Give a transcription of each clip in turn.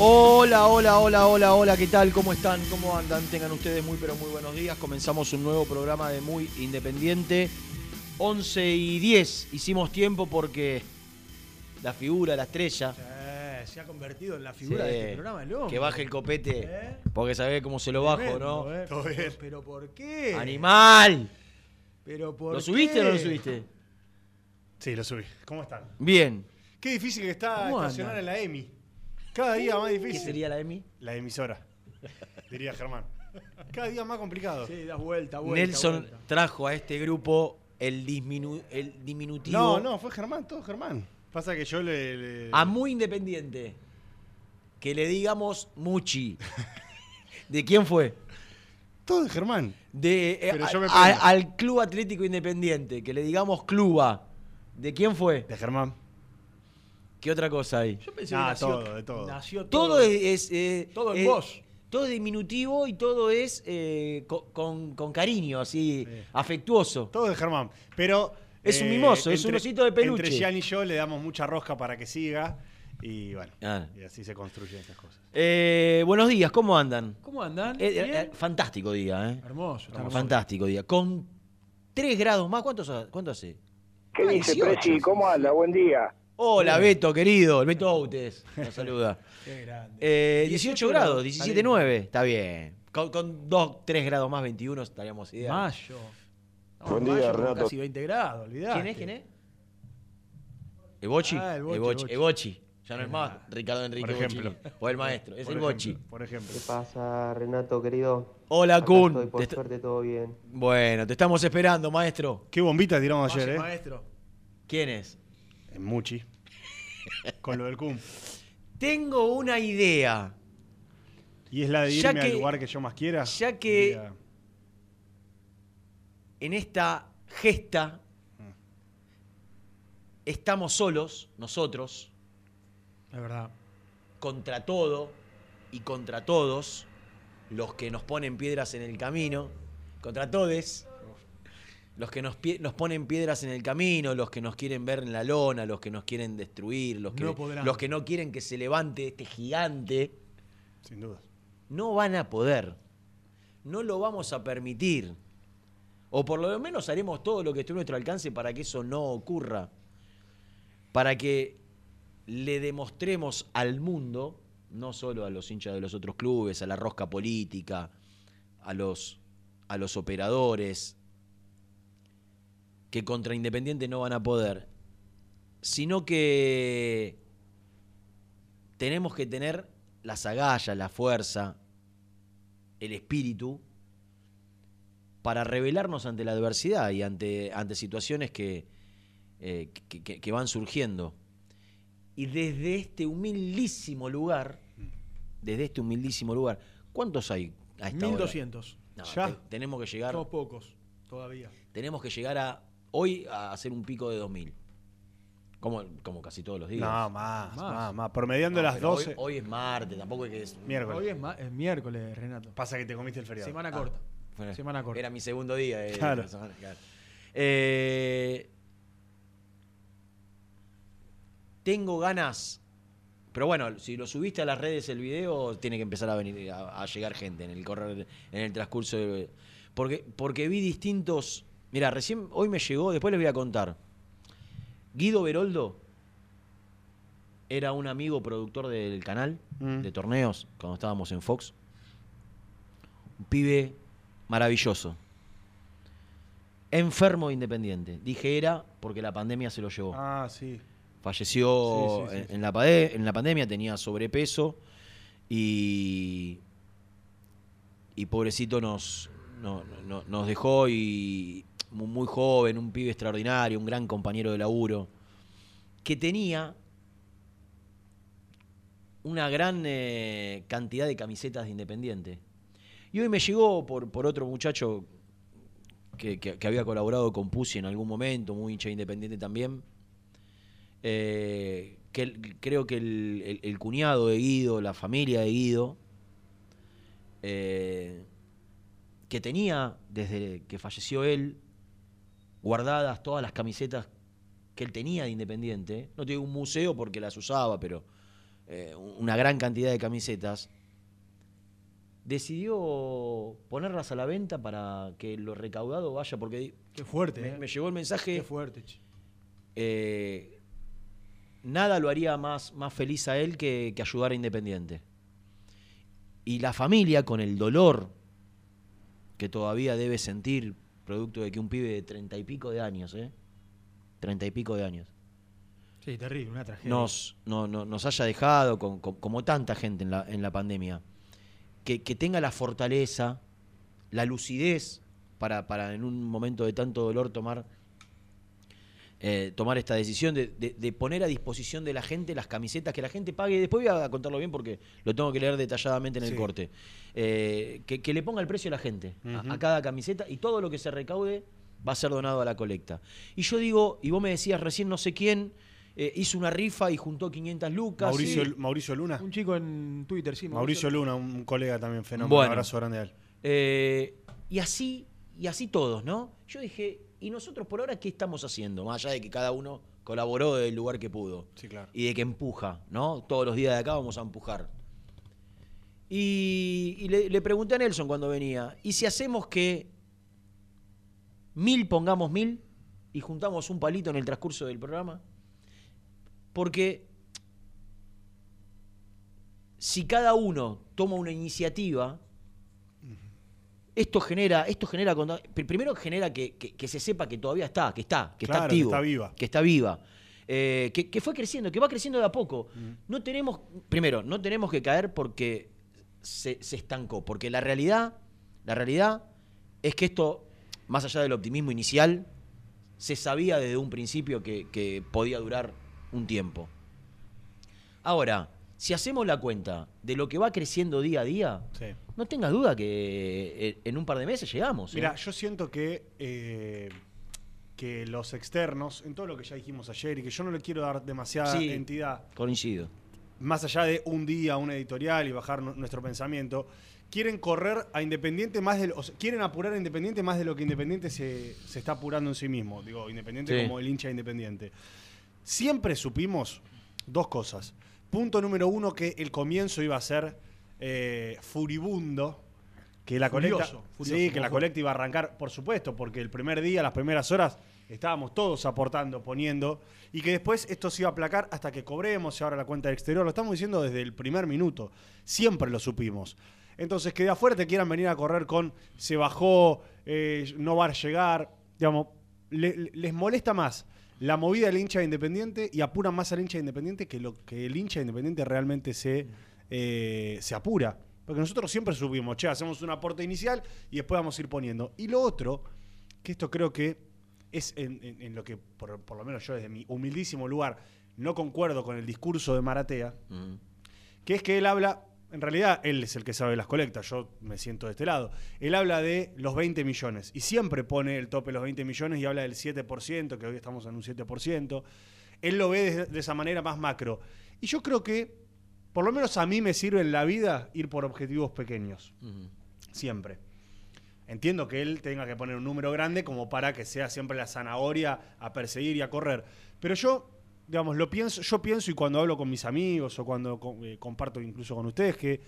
Hola, hola, hola, hola, hola, ¿qué tal? ¿Cómo están? ¿Cómo andan? Tengan ustedes muy, pero muy buenos días. Comenzamos un nuevo programa de Muy Independiente. 11 y 10 hicimos tiempo porque la figura, la estrella, se ha convertido en la figura Sí, de este programa, el hombre. que baje el copete, ¿Eh? porque sabés cómo se lo bajo, ¿no? ¿eh? Pero, pero ¿por qué? ¡Animal! Pero ¿por ¿Lo subiste qué? o no lo subiste? Sí, lo subí. ¿Cómo están? Bien. Qué difícil que está ¿Cómo estacionar en la EMI. Cada día más ¿Qué difícil. sería la EMI? La emisora, diría Germán. Cada día más complicado. Sí, das vuelta, vuelta. Nelson vuelta. trajo a este grupo el, disminu- el diminutivo No, no, fue Germán, todo Germán. Pasa que yo le... le- a muy independiente. Que le digamos Muchi. ¿De quién fue? Todo de Germán. De, eh, Pero yo me a- al Club Atlético Independiente, que le digamos Cluba. ¿De quién fue? De Germán. ¿Qué otra cosa hay? Yo pensé que nació, todo, de todo. nació todo. Todo es. es, eh, Todo en eh, vos. Todo es diminutivo y todo es eh, co- con, con cariño, así, Sí. afectuoso. Todo de Germán. Pero... eh, Es un mimoso, es un osito de peluche. Entre Gian y yo le damos mucha rosca para que siga. Y bueno, Ah. y así se construyen estas cosas. Eh, buenos días, ¿cómo andan? ¿Cómo andan? Eh, eh, eh, fantástico día, ¿eh? hermoso, hermoso. Fantástico día. Con 3 grados más, ¿cuánto, sa- cuánto hace? ¿Qué Ah, dice 18. Presi? ¿Cómo anda? Buen día. Hola, Beto, querido. El Beto Autes. Nos saluda. Qué grande. Eh, 18 grados, está 17, lindo. 9. Está bien. Con, con 2, 3 grados más, 21 estaríamos ideal. Mayo. No, Buen mayo día, Renato. Casi 20 grados, olvidate. ¿Quién es? ¿Quién es? ¿Ebochi? Ah, el Bochi, Ebochi. Bochi. Ebochi. Ya no es más Ricardo Enrique Por ejemplo. Bochini. O el maestro. Es Por el ejemplo, Bochi. Por ejemplo. ¿Qué pasa, Renato, querido? Hola, Acá Kun. estoy, por Te est- suerte todo bien. Bueno, te estamos esperando, maestro. Qué bombita tiramos Vaya, ayer, ¿eh? maestro. ¿Quién es? En Muchi. Con lo del CUM. Tengo una idea. Y es la de Ya irme al que- lugar que yo más quiera. ya que- En esta gesta estamos solos, nosotros, Es verdad. contra todo y contra todos, los que nos ponen piedras en el camino, contra todes, los que nos, pie- nos ponen piedras en el camino, los que nos quieren ver en la lona, los que nos quieren destruir, los que, No podrán. los que no quieren que se levante este gigante, Sin duda. no van a poder. No lo vamos a permitir. O por lo menos haremos todo lo que esté a nuestro alcance para que eso no ocurra. Para que le demostremos al mundo, no solo a los hinchas de los otros clubes, a la rosca política, a los, a los operadores, que contra Independiente no van a poder, sino que tenemos que tener las agallas, la fuerza, el espíritu para rebelarnos ante la adversidad y ante, ante situaciones que, eh, que- que- que van surgiendo. Y desde este humildísimo lugar, desde este humildísimo lugar, ¿cuántos hay a esta hora? 1200. No, ya. te- tenemos que llegar, Somos pocos. Todavía. tenemos que llegar a hoy a hacer un pico de 2000. Como, como casi todos los días. No, más, Más. más, más. Promediando No, las pero 12. Hoy, hoy es martes, tampoco es que es. Miércoles. Hoy es, ma- es miércoles, Renato. Pasa que te comiste el feriado. Semana Ah. corta. Semana corta. Era mi segundo día. eh, Claro. la semana, claro. Eh, tengo ganas. Pero bueno, si lo subiste a las redes el video, tiene que empezar a venir a, a llegar gente en el correr, en el transcurso de- porque, porque vi distintos. Mira, recién hoy me llegó, después les voy a contar. Guido Beroldo era un amigo productor del canal Mm. de torneos cuando estábamos en Fox. Un pibe maravilloso. Enfermo de independiente. Dije era porque la pandemia se lo llevó. Ah, sí. Falleció Sí, sí, sí, en, la, en la pandemia, tenía sobrepeso y, y pobrecito nos, no- no- nos dejó y muy joven, un pibe extraordinario, un gran compañero de laburo, que tenía una gran eh, cantidad de camisetas de Independiente. Y hoy me llegó por, por otro muchacho que, que- había colaborado con Pussy en algún momento, muy hincha de Independiente también, eh, que creo que el, el- el cuñado de Guido, la familia de Guido, eh, que tenía desde que falleció él guardadas todas las camisetas que él tenía de Independiente, no tiene un museo porque las usaba, pero eh, una gran cantidad de camisetas, decidió ponerlas a la venta para que lo recaudado vaya, porque Qué fuerte, me, eh. me llegó el mensaje Qué fuerte, eh, nada lo haría más, más feliz a él que, que ayudar a Independiente. Y la familia, con el dolor que todavía debe sentir, producto de que un pibe de treinta y pico de años, ¿eh? Treinta y pico de años, Sí, terrible, una tragedia. nos, no- no- nos haya dejado, con- con- como tanta gente en la, en la pandemia, que, que tenga la fortaleza, la lucidez para, para en un momento de tanto dolor tomar, eh, tomar esta decisión de, de- de poner a disposición de la gente las camisetas que la gente pague. Después voy a contarlo bien porque lo tengo que leer detalladamente en el Sí. corte. Eh, que, que le ponga el precio a la gente, a- cada camiseta, y todo lo que se recaude va a ser donado a la colecta. Y yo digo, y vos me decías recién, no sé quién, eh, hizo una rifa y juntó 500 lucas. Mauricio, Sí. Mauricio Luna. Un chico en Twitter, sí. Mauricio Luna, un colega también fenómeno. Bueno. Un abrazo grande a él. Eh, y así, y así todos, ¿no? Yo dije, ¿y nosotros por ahora qué estamos haciendo? Más allá de que cada uno colaboró del lugar que pudo. Sí, claro. Y de que empuja, ¿no? Todos los días de acá vamos a empujar. Y, y le, le pregunté a Nelson cuando venía, ¿y si hacemos que mil pongamos mil y juntamos un palito en el transcurso del programa? Porque si cada uno toma una iniciativa, esto genera, esto genera, primero genera que, que- que se sepa que todavía está, que está, que está Claro, que activo, está viva. que está viva, eh, que, que fue creciendo, que va creciendo de a poco. No tenemos, primero, no tenemos que caer porque se, se estancó, porque la realidad, la realidad es que esto, más allá del optimismo inicial, se sabía desde un principio que, que podía durar un tiempo. Ahora, si hacemos la cuenta de lo que va creciendo día a día, Sí. no tengas duda que eh, en un par de meses llegamos. ¿eh? Mira, yo siento que, eh, que los externos, en todo lo que ya dijimos ayer, y que yo no le quiero dar demasiada Sí. entidad, Coincido. más allá de un día, una editorial y bajar nu- nuestro pensamiento, quieren correr a Independiente más de lo- o sea, quieren apurar a Independiente más de lo que Independiente se, se está apurando en sí mismo. Digo, Independiente Sí. como el hincha de Independiente. Siempre supimos dos cosas. Punto número uno, que el comienzo iba a ser eh, furibundo. Que la Furioso, colecta, furioso, sí, que la colecta iba a arrancar, por supuesto, porque el primer día, las primeras horas, estábamos todos aportando, poniendo, y que después esto se iba a aplacar hasta que cobremos y ahora la cuenta del exterior. Lo estamos diciendo desde el primer minuto. Siempre lo supimos. Entonces, que de afuera te quieran venir a correr con se bajó, eh, no va a llegar, digamos, le- le- les molesta más la movida del hincha de Independiente y apuran más al hincha de Independiente que lo que el hincha de Independiente realmente se eh, se apura. Porque nosotros siempre subimos, che, hacemos un aporte inicial y después vamos a ir poniendo. Y lo otro, que esto creo que es en, en- en lo que, por, por lo menos yo desde mi humildísimo lugar, no concuerdo con el discurso de Maratea, Mm. que es que él habla, en realidad él es el que sabe las colectas, yo me siento de este lado, él habla de los 20 millones y siempre pone el tope de los 20 millones y habla del 7%, que hoy estamos en un 7%, él lo ve de, de esa manera más macro. Y yo creo que, por lo menos a mí me sirve en la vida ir por objetivos pequeños, siempre. Entiendo que él tenga que poner un número grande como para que sea siempre la zanahoria a perseguir y a correr. Pero yo, digamos, lo pienso, yo pienso y cuando hablo con mis amigos o cuando eh, comparto incluso con ustedes que,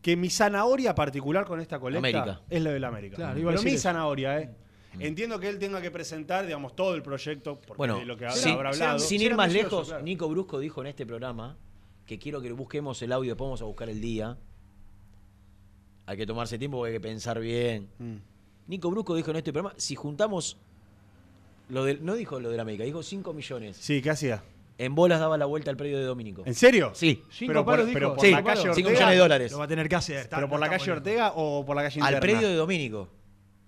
que mi zanahoria particular con esta colecta América. es la del América. Claro, iba a Pero mi eso. zanahoria, ¿eh? Entiendo que él tenga que presentar, digamos, todo el proyecto, porque Bueno, de lo que sin, habrá hablado. sin ir más lejos, claro. Nico Brusco dijo en este programa que quiero que busquemos el audio, después vamos a buscar el día. Hay que tomarse tiempo porque hay que pensar bien. Mm. Nico Brusco dijo en este programa, si juntamos lo del, no dijo lo de la América, dijo 5 millones. Sí, ¿qué hacía? En bolas daba la vuelta al predio de Domínico. ¿En serio? Sí. Cinco Pero por, pero por Sí, la calle Ortega. millones de dólares. Lo va a tener que hacer. ¿Pero por la calle Ortega o por la calle interna? Al predio de Domínico.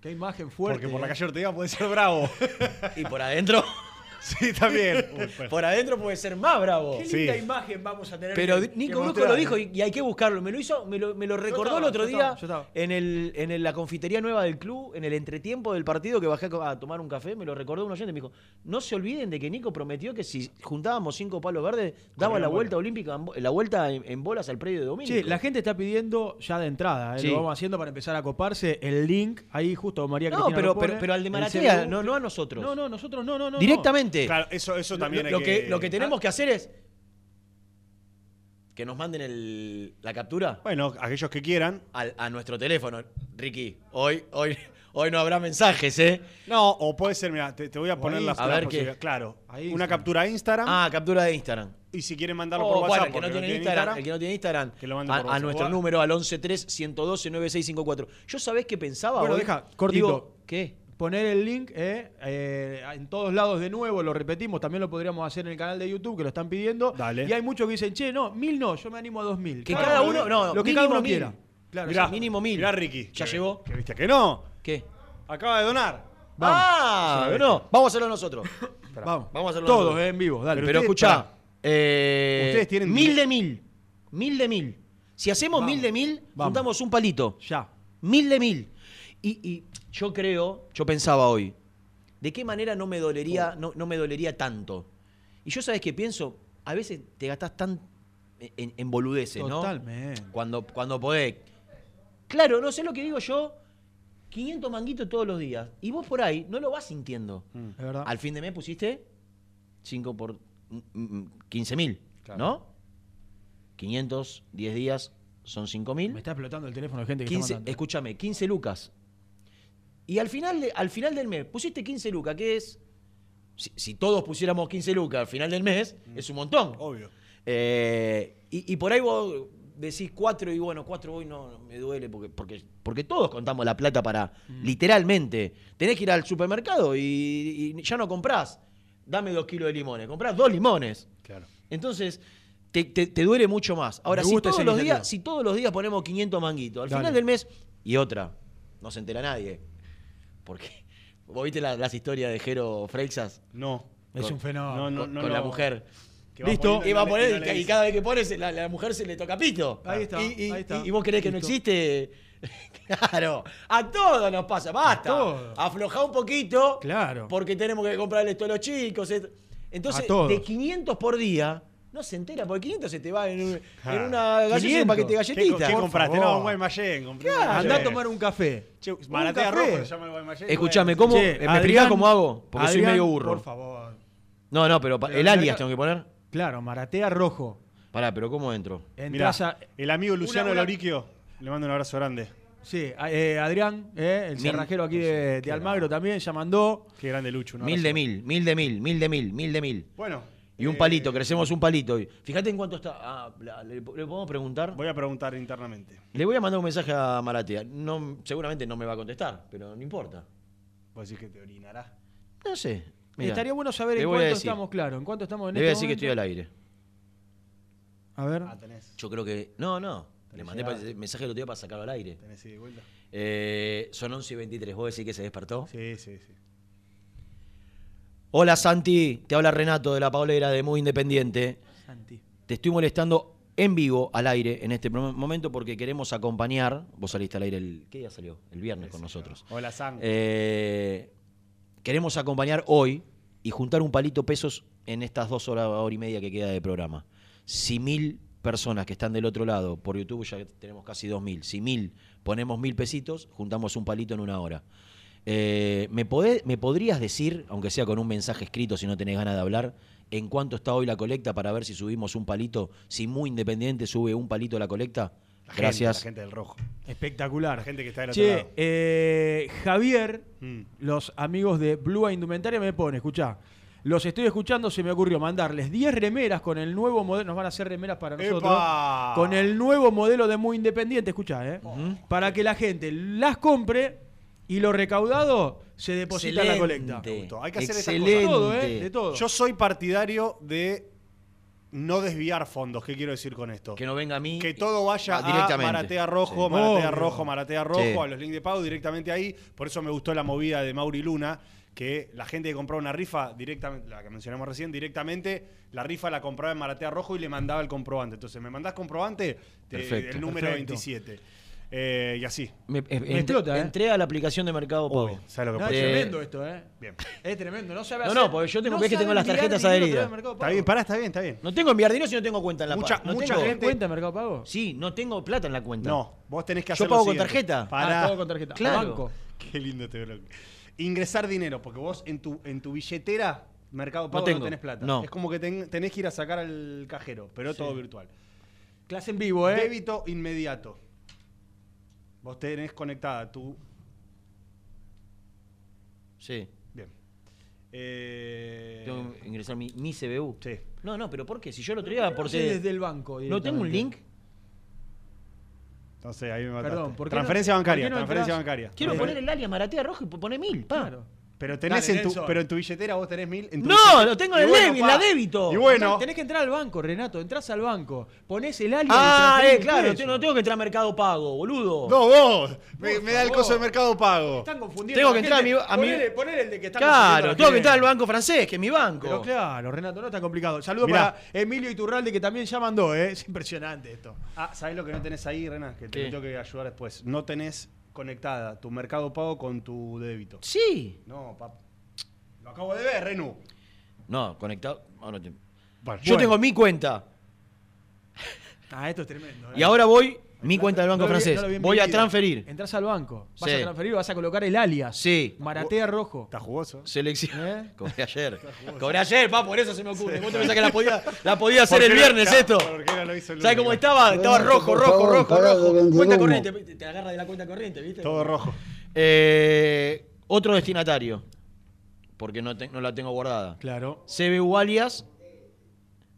Qué imagen fuerte. Porque por la calle Ortega puede ser bravo. Y por adentro, sí, también. Uy, pues. por adentro puede ser más bravo. Qué Sí. linda imagen vamos a tener. Pero Nico Brusco lo dijo y, y hay que buscarlo. Me lo hizo, me lo, me lo recordó estaba, el otro yo día estaba, yo estaba. en el en el- la confitería nueva del club, en el entretiempo del partido que bajé a, tomar un café, me lo recordó un oyente, me dijo, no se olviden de que Nico prometió que si juntábamos cinco palos verdes, daba la vuelta olímpica, la vuelta en, en bolas al predio de Domínico. Sí, la gente está pidiendo ya de entrada, eh, Sí. lo vamos haciendo para empezar a coparse el link. Ahí justo María No, Cristina pero, lo pone, pero, pero al de Maratea, no, no a nosotros. No, no, nosotros no, no, no. Directamente. Claro, eso, eso también lo, hay que, que... lo que tenemos que hacer es que nos manden el- la captura Bueno, aquellos que quieran. al- a nuestro teléfono. Ricky, hoy, hoy, hoy no habrá mensajes, ¿eh? No, o puede ser, mira, te, te voy a poner ahí, las a ver qué. Claro, Ahí una captura a Instagram Ah, captura de Instagram. y si quieren mandarlo Oh, por bueno, WhatsApp, el que no tiene Instagram, el que no tiene Instagram, que lo mande a, por a WhatsApp. nuestro Bueno. número al 113 112 9654. Yo sabés qué pensaba Bueno, hoy? deja, cortito. Digo, ¿Qué? Poner el link eh, eh, en todos lados de nuevo, lo repetimos, también lo podríamos hacer en el canal de YouTube, que lo están pidiendo. Dale. Y hay muchos que dicen, che, no, mil no, yo me animo a dos mil. Que cada uno, no, lo que cada uno mil. quiera. Claro, Mirá, mínimo mil. Mirá, Ricky. ¿Ya que- llegó? Que viste que no. ¿Qué? Acaba de donar. Vamos. Ah, Sí. no, vamos a hacerlo nosotros. Vamos, Vamos a hacerlo Todos nosotros. eh, en vivo, dale. Pero, ustedes, escuchá, eh, Ustedes tienen mil de mil. Mil de mil. Si hacemos Vamos. mil de mil, Vamos. juntamos un palito. Ya. Mil de mil. Y, y yo creo, yo pensaba hoy, ¿de qué manera no me dolería, no, no me dolería tanto? Y yo sabes qué pienso, a veces te gastás tan en, en boludeces, ¿no? Totalmente. Cuando, cuando podés. Claro, no sé lo que digo yo. 500 manguitos todos los días. Y vos por ahí no lo vas sintiendo. Es verdad. Al fin de mes pusiste 5 por 15 mil, Claro. ¿no? 500, 10 días son 5 mil. Me está explotando el teléfono de gente que 15, está escúchame, 15 lucas. Y al final, de- al final del mes, pusiste 15 lucas, que es. Si, si todos pusiéramos 15 lucas al final del mes, es un montón. Obvio. Eh, y, y por ahí vos decís 4 y bueno, 4 hoy no, no me duele porque, porque, porque todos contamos la plata para. Literalmente. Tenés que ir al supermercado y, y ya no comprás. Dame dos kilos de limones. Comprás dos limones. Claro. Entonces, te, te- te duele mucho más. Ahora, si todos, los días, si todos los días ponemos 500 manguitos, al Dale. final del mes, y otra, no se entera nadie. Porque, ¿vos viste la- las historias de Jero Freixas? No. Es Con- un fenómeno. No, no, con, no. con la mujer. Listo. Y va a poner, y, cada vez que pones, la, la mujer se le toca pito. Ahí está, Y, y- ahí está. y- y vos creés que no existe. claro, a todos nos pasa, basta. Aflojá un poquito. Claro. Porque tenemos que comprarle esto a los chicos. Entonces, A todos. de 500 por día, no se entera, porque 500 se te va en, un- en Ah. una y un 500. paquete de ¿Qué, galletitas. qué Por compraste? No, un Guaymallén. Claro. Andá a tomar un café. Che, Un Maratea café. rojo se llama el Guaymallén. Escuchame, ¿cómo? Che, ¿Me explicás cómo hago? Porque soy medio burro. Por favor. No, no, pero, el alias tengo que poner. Claro, Maratea rojo. Pará, pero ¿cómo entro? Mirá, Entrás a. el amigo Luciano una- Loriquio, le mando un abrazo grande. Sí, eh, Adrián, eh, el Mil- cerrajero aquí de, de Almagro también, ya mandó. Qué grande Lucho. un Mil de mil, mil de mil, mil de mil, mil de mil. Bueno. Y un eh, palito, crecemos un palito hoy. Fíjate en cuánto está. Ah, le, le podemos preguntar? Voy a preguntar internamente. Le voy a mandar un mensaje a Maratea. No, seguramente no me va a contestar, pero no importa. Vos decís que te orinará. No sé. Mirá, Estaría bueno saber en cuánto decir. estamos, claro. En cuánto estamos en Le voy a este decir que estoy al aire. A ver. Ah, tenés. Yo creo que. No, no. Le mandé pa- mensaje el otro día para sacarlo al aire. ¿Tenés ida y vuelta? Eh, son 11 y 23. ¿Vos decís que se despertó? Sí, sí, sí. Hola Santi, te habla Renato de la Paulera de Muy Independiente. Santi. Te estoy molestando en vivo, al aire, en este mo- momento porque queremos acompañar. Vos saliste al aire el. ¿Qué día salió? El viernes con nosotros. Hola, San. Eh, queremos acompañar hoy y juntar un palito pesos en estas dos horas, hora y media que queda de programa. Si mil personas que están del otro lado, por YouTube ya tenemos casi dos mil, si mil ponemos mil pesitos, juntamos un palito en una hora. Eh, ¿me, podé- ¿Me podrías decir, aunque sea con un mensaje escrito si no tenés ganas de hablar, en cuánto está hoy la colecta para ver si subimos un palito? Si muy independiente sube un palito a la colecta. La gente, Gracias. la gente del rojo. Espectacular. La gente que está del otro Che, lado. eh, Javier, Mm. los amigos de Blue Indumentaria me pone, escuchá. Los estoy escuchando, se me ocurrió mandarles 10 remeras con el nuevo modelo. Nos van a hacer remeras para nosotros. ¡Epa! Con el nuevo modelo de Muy Independiente, escuchá, ¿eh? Para que la gente las compre y lo recaudado se deposita en la colecta. Hay que hacer estas Excelente. De todo, ¿eh? De todo. Yo soy partidario de no desviar fondos. ¿Qué quiero decir con esto? Que no venga a mí. Que todo vaya a directamente. Maratea Rojo, Sí. Maratea. Rojo, Maratea Rojo, Sí. a los links de pago directamente ahí. Por eso me gustó la movida de Mauri Luna, que la gente que compraba una rifa directamente, la que mencionamos recién, directamente la rifa la compraba en Maratea Rojo y le mandaba el comprobante. Entonces, ¿me mandás comprobante? Te- Perfecto. el número Perfecto. 27. Eh, y así. Me, eh, entré, explota, ¿eh? entré a la aplicación de Mercado Pago. Uy, ¿sabes lo que No, es tremendo esto, ¿eh? Bien. Es tremendo. No sabe No, hacer- no, porque yo tengo- que tengo las tarjetas adheridas. Está Pago. bien, pará, está bien, está bien. No tengo enviar dinero si no tengo cuenta en la Mucha- no mucha tengo- gente- cuenta en Mercado Pago? Sí, no tengo plata en la cuenta. No, vos tenés que Yo hacer pago lo con tarjeta. Pará. Ah, todo con tarjeta. Claro. Banco. Qué lindo te veo. Ingresar dinero, porque vos en tu, en tu billetera, Mercado Pago, no, tengo. tenés plata. No. Es como que ten- tenés que ir a sacar al cajero, pero todo virtual. Clase en vivo, ¿eh? Débito inmediato. Vos tenés conectada tu. Sí. Bien. Eh, Tengo que ingresar mi, mi CBU. Sí. No, no, pero ¿por qué? Si yo el otro día por Hace desde el banco. ¿No tengo un link? Entonces ahí me mataste. Perdón, ¿por qué transferencia no- bancaria, por qué no transferencia bancaria. Quiero poner el alias Maratea Rojo y poner mil. Pa. Claro. Pero tenés Dale, en tu, Nelson. pero en tu billetera vos tenés mil. En tu No, billetera- lo tengo Y en el bueno, débito, pa. en la débito. Y bueno. Tenés que entrar al banco, Renato. Entrás al banco. Ponés el alias. Ah, y transferís eh, mil claro, pesos. no tengo que entrar a Mercado Pago, boludo. No, vos. Me, da el coso de Mercado Pago. Están confundiendo. Tengo la que entrar a gente. mi- a mi- Ponele, ponele el de que está Claro, tengo que entrar al banco francés, que es mi banco. Pero claro, Renato, no está complicado. Saludos Mirá. para Emilio Iturralde, que también ya mandó, ¿eh? Es impresionante esto. Ah, ¿sabés lo que no tenés ahí, Renan? Que te ¿Qué? tengo que ayudar después. No tenés conectada tu Mercado Pago con tu débito. Sí. No, papá. Lo acabo de ver, Renu. No, conectado. ah, no te- Bueno, Yo tengo mi cuenta. Ah, esto es tremendo. ¿eh? Y ahora voy, mi cuenta del banco No lo vi- francés. no voy a transferir. Entrás al banco. Vas Sí. a transferir, vas a colocar el alias. Sí. Maratea rojo. Está jugoso. Selección. ¿Eh? Cobré ayer. Cobré ayer, pa, por eso se me ocurre. Vos te pensás que la podía, la podía hacer ¿Por el viernes no- esto. ¿Sabes cómo estaba? Estaba rojo, rojo, rojo, rojo. Cuenta corriente. Te agarra de la cuenta corriente, ¿viste? Todo rojo. Eh, otro destinatario. Porque no, te- no la tengo guardada. Claro. CBU alias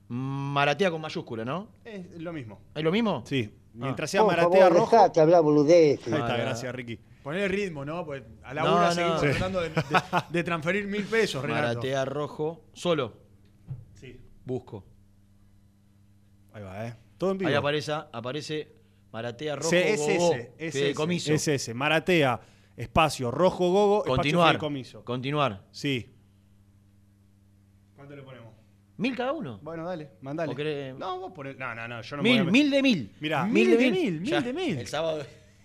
Maratea con mayúscula, ¿no? Es lo mismo. ¿Es lo mismo? Sí. Mientras sea Por Maratea favor, rojo. dejate hablar boludeces. Ahí está, gracias, Ricky. Poner el ritmo, ¿no? Pues a la No, una no. seguimos Sí. tratando de, de- de transferir mil pesos, Renato. Maratea rojo. Solo. Sí. Busco. Ahí va, ¿eh? Todo en vivo. Ahí aparece, aparece Maratea rojo. Es Gogó, ese. Es ese. fideicomiso. Ese. Maratea, espacio, rojo, gogo, espacio, Continuar. fideicomiso. Continuar. Sí. ¿Mil cada uno? Bueno, dale, mandale. ¿O querés- No, vos ponés. No, no, no, yo no me mil, voy a- mil de mil. Mirá, Mil de mil, mil Ya, de mil. El sábado,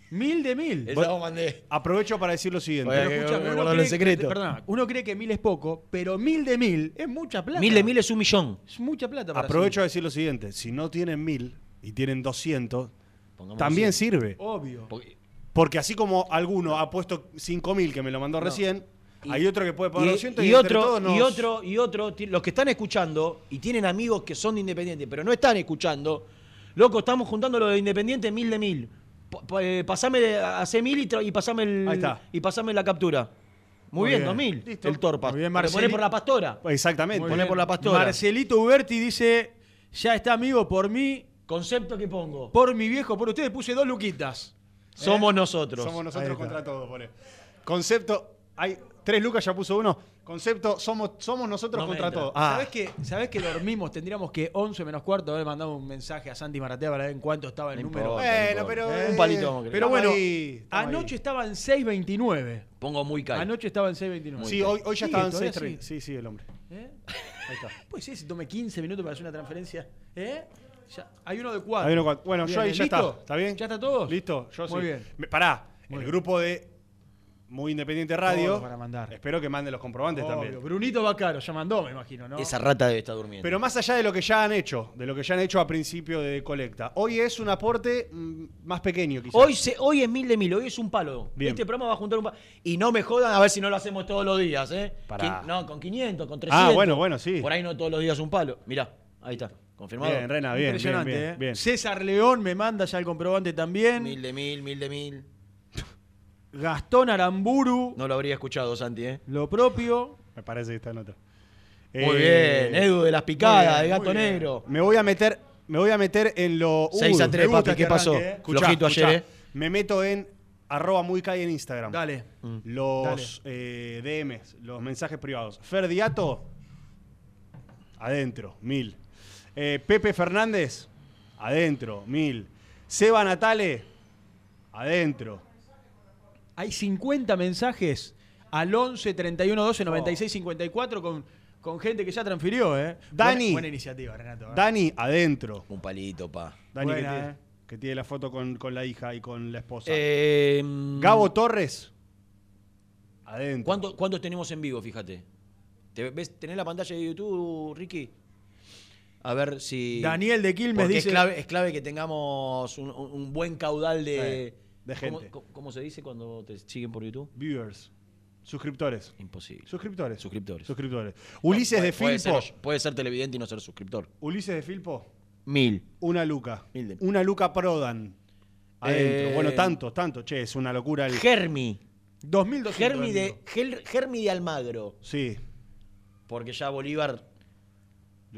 Mil de mil. el Vos- sábado mandé. Aprovecho para decir lo siguiente. Que- escúchame, que uno guardarlo cree, en secreto. perdona, uno cree que mil es poco, pero mil de mil es mucha plata. Mil de mil es un millón. Es mucha plata para Aprovecho a decir lo siguiente. Si no tienen mil y tienen 200, Pongamos también así. sirve. Obvio. Porque- Porque así como alguno ha puesto 5000 que me lo mandó recién, hay otro que puede poner Y, 200 y, otro, nos- y otro, y otro, los que están escuchando y tienen amigos que son de Independiente, pero no están escuchando, loco, estamos juntando lo de Independiente mil de mil. Pa- eh, pasame, hace mil y, y pasame el, Ahí está. y pasame la captura. Muy, Muy bien, bien. dos mil. Listo. El torpa. Muy bien, Porque poné por la pastora. Exactamente. Poné por la pastora. Marcelito Uberti dice, ya está amigo por mí, Concepto que pongo. por mi viejo, por ustedes puse dos luquitas. Somos nosotros. Somos nosotros contra todos, pone. Concepto. Hay, Tres lucas ya puso uno. Concepto, somos, somos nosotros No me contra entra. todos. Ah, ¿Sabés que, ¿Sabés que dormimos? Tendríamos que 11 menos cuarto haber mandado un mensaje a Santi Maratea para ver en cuánto estaba el No número. importa, Bueno, no pero, importa. eh, Un palito vamos a querer. Pero Estamos bueno, ahí, estamos anoche ahí. estaba en 6.29. Pongo muy caro. Anoche estaba en 6.29. sí, hoy, hoy ya Sigue, estaban todavía 6 sigue. Sí, sí, el hombre. ¿Eh? Ahí está. Pues sí, si tome 15 minutos para hacer una transferencia. ¿Eh? Ya, hay uno de cuatro. Hay uno cuatro. Bueno, Bien, yo ahí ya ¿listo? está. ¿Está bien? ¿Ya está todo? ¿Listo? Yo Muy sí. bien. Me- pará, Muy el bien. grupo de Muy Independiente Radio. Todos para mandar. Espero que mande los comprobantes Obvio. también. Brunito va caro, ya mandó, me imagino, ¿no? Esa rata debe estar durmiendo. Pero más allá de lo que ya han hecho, de lo que ya han hecho a principio de colecta, hoy es un aporte mm, más pequeño quizás. Hoy, se, hoy es mil de mil, hoy es un palo. Bien. Este programa va a juntar un palo. Y no me jodan a ver si no lo hacemos todos los días, ¿eh? Pará. Quin- No, con 500, con 300. Ah, bueno, bueno, sí. Por ahí no todos los días un palo. Mirá, ahí está. Confirmado. Bien, Rena, bien, bien, Impresionante, bien, ¿eh? bien. César León me manda ya el comprobante también. Mil de mil, mil de mil. Gastón Aramburu, No lo habría escuchado, Santi, ¿eh? lo propio. Me parece que está en otra. Muy Eh, bien, Edu de las picadas, de gato negro. Me voy a meter, me voy a meter en lo. 6 a Uh, 3, me gusta papi, ¿qué pasó? ¿eh? escuchá, Flojito escuchá. ayer, ¿eh? Me meto en arroba muy calle en Instagram. Dale. Los eh, DMs, los mensajes privados. Ferdiato, adentro, mil. Eh, Pepe Fernández, adentro, mil. Seba Natale, adentro. Hay 50 mensajes al 11 31 12 96 54 con, con gente que ya transfirió, ¿eh? Dani. Buena, buena iniciativa, Renato. ¿eh? Dani, adentro. Un palito, pa. Dani, Buena, que, tiene, eh. que tiene la foto con, con la hija y con la esposa. Eh, Gabo Torres, adentro. ¿cuánto- ¿Cuántos tenemos en vivo, fíjate? ¿Te ves, ¿Tenés la pantalla de YouTube, Ricky? A ver si. Daniel de Quilmes Porque dice. es, clave, es clave que tengamos un, un- un buen caudal de, Sí, de ¿Cómo- gente. ¿cómo, cómo se dice cuando te siguen por YouTube? Viewers, suscriptores. Imposible. Suscriptores. Suscriptores. Suscriptores. Ulises Puede- de puede Filpo. ser- puede ser televidente y no ser suscriptor. Ulises de Filpo, Mil. una luca. Mil de- Una luca Prodan. Adentro. Eh, bueno, tanto, tanto. Che, es una locura el. Germi. 2200 Germi de, Germi de Almagro. Sí. Porque ya Bolívar,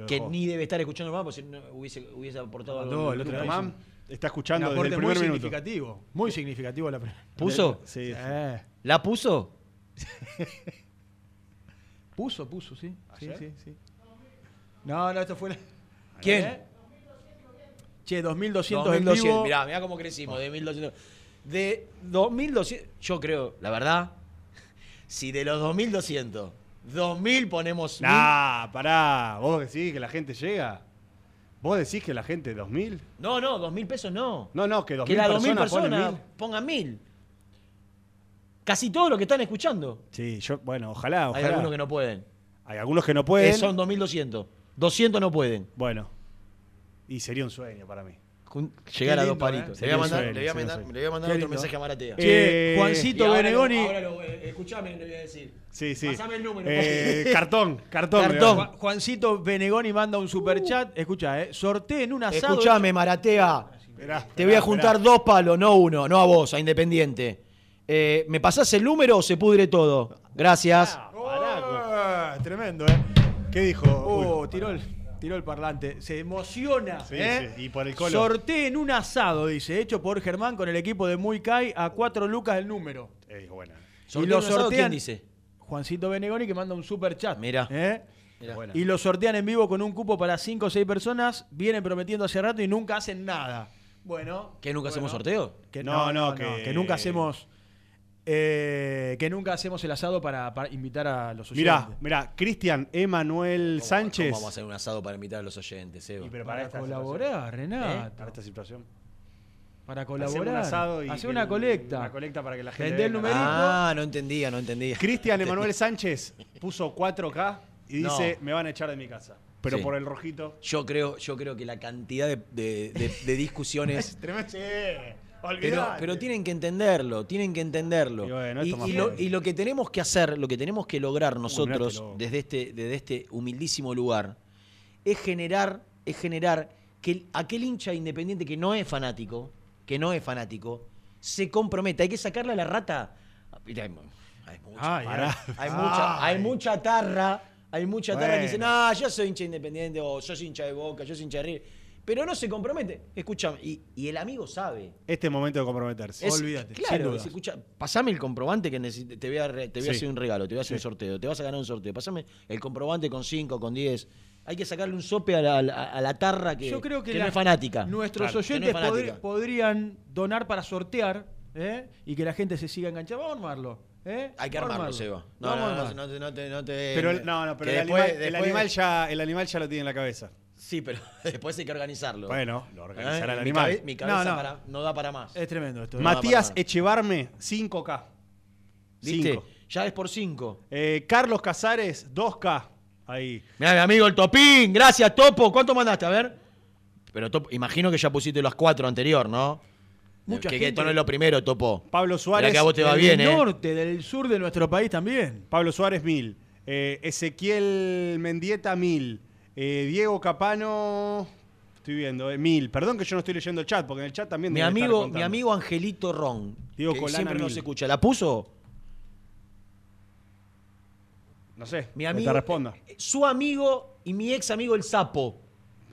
que ni debe estar escuchando más, porque si no hubiese, hubiese aportado algo. Al el otro está escuchando desde aporte el muy primer minuto. significativo. Muy significativo la primera. ¿Puso? Sí. Eh, ¿La puso? puso, puso, sí. Sí, ¿Ayer? sí, sí. No, no, esto fue. la- ¿Quién? ¿Eh? Che, 2200 en 2200. vivo. Mirá, mirá cómo crecimos, de 1200. De 2200, yo creo, la verdad, si de los 2200, 2000 ponemos. mil, Nah, pará. ¿Vos decís que la gente llega? ¿Vos decís que la gente 2000? No, no, 2000 pesos no. No, no, que 2000 que las 2000 personas, ponen personas mil. pongan 1000. Casi todos los que están escuchando. Sí, yo, bueno, ojalá, Hay ojalá. algunos que no pueden. Hay algunos que no Eh, pueden. son 2200. 200 no pueden. Bueno. Y sería un sueño para mí. Llegar a dos palitos. ¿eh? Le voy a mandar, le voy a mandar, sueño. le voy a mandar Qué otro mensaje a Maratea. Che, Eh, Juancito Y ahora lo- Benegoni. ahora lo- eh, escuchame, le voy a decir. Sí, sí. Pasame el número, Eh, cartón, cartón. Cartón. Ju- Juancito Benegoni manda un super chat. Escucha, eh. Sorteen un asado. Escuchame, Maratea. Esperá, Te voy a juntar esperá. dos palos, no uno, no a vos, a Independiente. Eh, ¿Me pasás el número o se pudre todo? Gracias. Ah, tremendo, ¿eh? ¿Qué dijo? Oh, Uy, tiró el, tiró el parlante. Se emociona. Sí, ¿eh? sí, y por el colo. Sorteen un asado, dice, hecho por Germán con el equipo de Muy Kai a 4 lucas el número. Eh, bueno. ¿Sorteo lo sortean- ¿Quién dice? Juancito Benegoni que manda un super chat. Mirá. ¿eh? Mirá. Bueno. Y lo sortean en vivo con un cupo para 5 o 6 personas. Vienen prometiendo hace rato y nunca hacen nada. Bueno. ¿Que nunca bueno, hacemos sorteo? Que No, no, no, no, que, que- nunca hacemos. Eh, que nunca hacemos el asado para, para invitar a los oyentes. Mirá, mirá, Cristian Emanuel ¿Cómo- Sánchez. ¿Cómo vamos a hacer un asado para invitar a los oyentes, Eva? Y pero para, esta colaborar, situación, Renato. Para esta situación. Para colaborar. un asado y Hacer una el- colecta. Una colecta para que la gente. Vendé el numerito. Ah, no entendía, no entendía. Cristian Emanuel Sánchez puso 4K y No. dice: Me van a echar de mi casa. Pero Sí. por el rojito. Yo creo, yo creo que la cantidad de, de- de- de discusiones. Pero, tienen que entenderlo, tienen que entenderlo. Y bueno, Y, esto más y lo, fuerte. y lo que tenemos que hacer, lo que tenemos que lograr nosotros desde este, desde este humildísimo lugar, es generar, es generar que el- aquel hincha independiente que no es fanático, que no es fanático, se comprometa. Hay que sacarle a la rata. Hay, hay mucha, Ay, Pará. hay mucha, hay mucha tarra, hay mucha tarra que dice, no, yo soy hincha independiente, o yo soy hincha de boca, yo soy hincha de River. Pero no se compromete. Escucha, y, y el amigo sabe. Este es momento de comprometerse. Es- Olvídate, sin Claro, es, escucha, pasame el comprobante que necesite- te voy a, re- te voy a hacer un regalo, te voy a hacer Sí. un sorteo, te vas a ganar un sorteo. Pasame el comprobante con 5, con 10. Hay que sacarle un sope a la, a la- a la tarra que, Yo creo que, la- es fanática. Nuestros Claro, que no oyentes podrían donar para sortear ¿eh? y que la gente se siga enganchando. Vamos a armarlo. ¿eh? Hay que Vamos armarlo, Seba. No, no, no, no, te- no te- no te- Pero el- no, no, pero el, después- animal, el, animal ya, el animal ya lo tiene en la cabeza. Sí, pero después hay que organizarlo. Bueno, lo organizará ¿Eh? el Mi animal. cabe- Mi, cabeza No, no. para- no da para más. Es tremendo esto. ¿eh? Ma- Matías Echevarme, 5K. ¿Viste? 5. Ya es por 5. Eh, Carlos Casares, 2K. Ahí. Mira, mi amigo el Topín. Gracias, Topo. ¿Cuánto mandaste? A ver. Pero Topo, imagino que ya pusiste los cuatro anterior, ¿no? Mucha que, que gente- esto no es lo primero, Topo. Pablo Suárez. Mirá que a vos te va del bien, ¿eh? norte, del sur de nuestro país también. Pablo Suárez, 1000. Eh, Ezequiel Mendieta, 1000. Eh, Diego Capano. Estoy viendo, eh, 1000. Perdón que yo no estoy leyendo el chat, porque en el chat también. Mi estar amigo, contando. mi amigo Angelito Ron. Diego que Colana, siempre nos mil. escucha. ¿La puso? No sé. Mi que amigo. te responda. Su amigo y mi ex amigo el Sapo.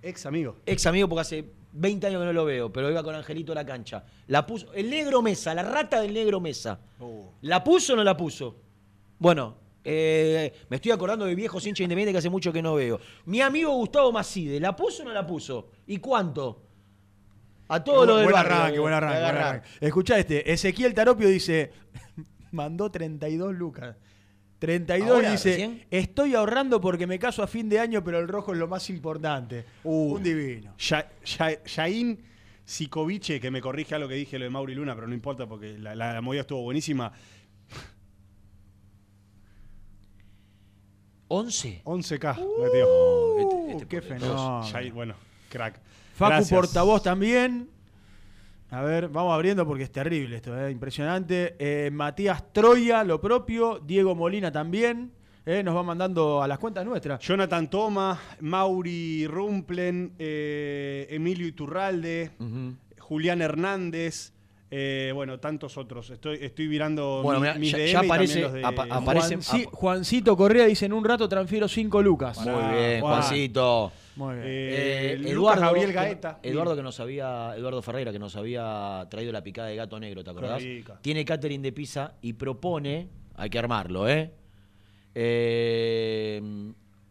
Ex amigo. Ex amigo porque hace 20 años que no lo veo, pero iba con Angelito a la cancha. La puso. El negro Mesa, la rata del negro Mesa. Oh. ¿La puso o no la puso? Bueno, eh, me estoy acordando de viejos hinchas independientes que hace mucho que no veo. Mi amigo Gustavo Macide, ¿la puso o no la puso? ¿Y cuánto? A todo lo del buen barrio, arranque, buen arranque, buen agarrar. arranque. Escuchá este. Ezequiel Taropio dice: mandó 32 lucas. 32 y ¿Ahora, dice: recién? Estoy ahorrando porque me caso a fin de año, pero el rojo es lo más importante. Uh. Un divino. Ya- Ya- Yain Sikoviche, que me corrige algo que dije lo de Mauri Luna, pero no importa porque la, la, la movida estuvo buenísima. 11. 11K, Uh. metió. Este- este qué por- fenómeno. Bueno, crack. Facu Gracias. Portavoz también. A ver, vamos abriendo porque es terrible esto, ¿eh? impresionante. Eh, Matías Troya, lo propio. Diego Molina también. ¿eh? Nos va mandando a las cuentas nuestras. Jonathan Toma, Mauri Rumplen, eh, Emilio Iturralde. Julián Hernández, eh, bueno, tantos otros. Estoy, estoy virando Bueno, mi- mirá, mis ya- DM ya aparece- los de- apa- aparece- Juanci- ap- Juancito Correa dice: En un rato transfiero 5 lucas. Muy Ah, bien, Juan. Juancito. Muy bien. Eh, Eh, Lucas Eduardo, Gabriel que- Gaeta. Eduardo que nos había, Eduardo Ferreira que nos había traído la picada de gato negro, ¿te acordás? Qué rica. Tiene catering de pizza y propone, hay que armarlo, ¿eh?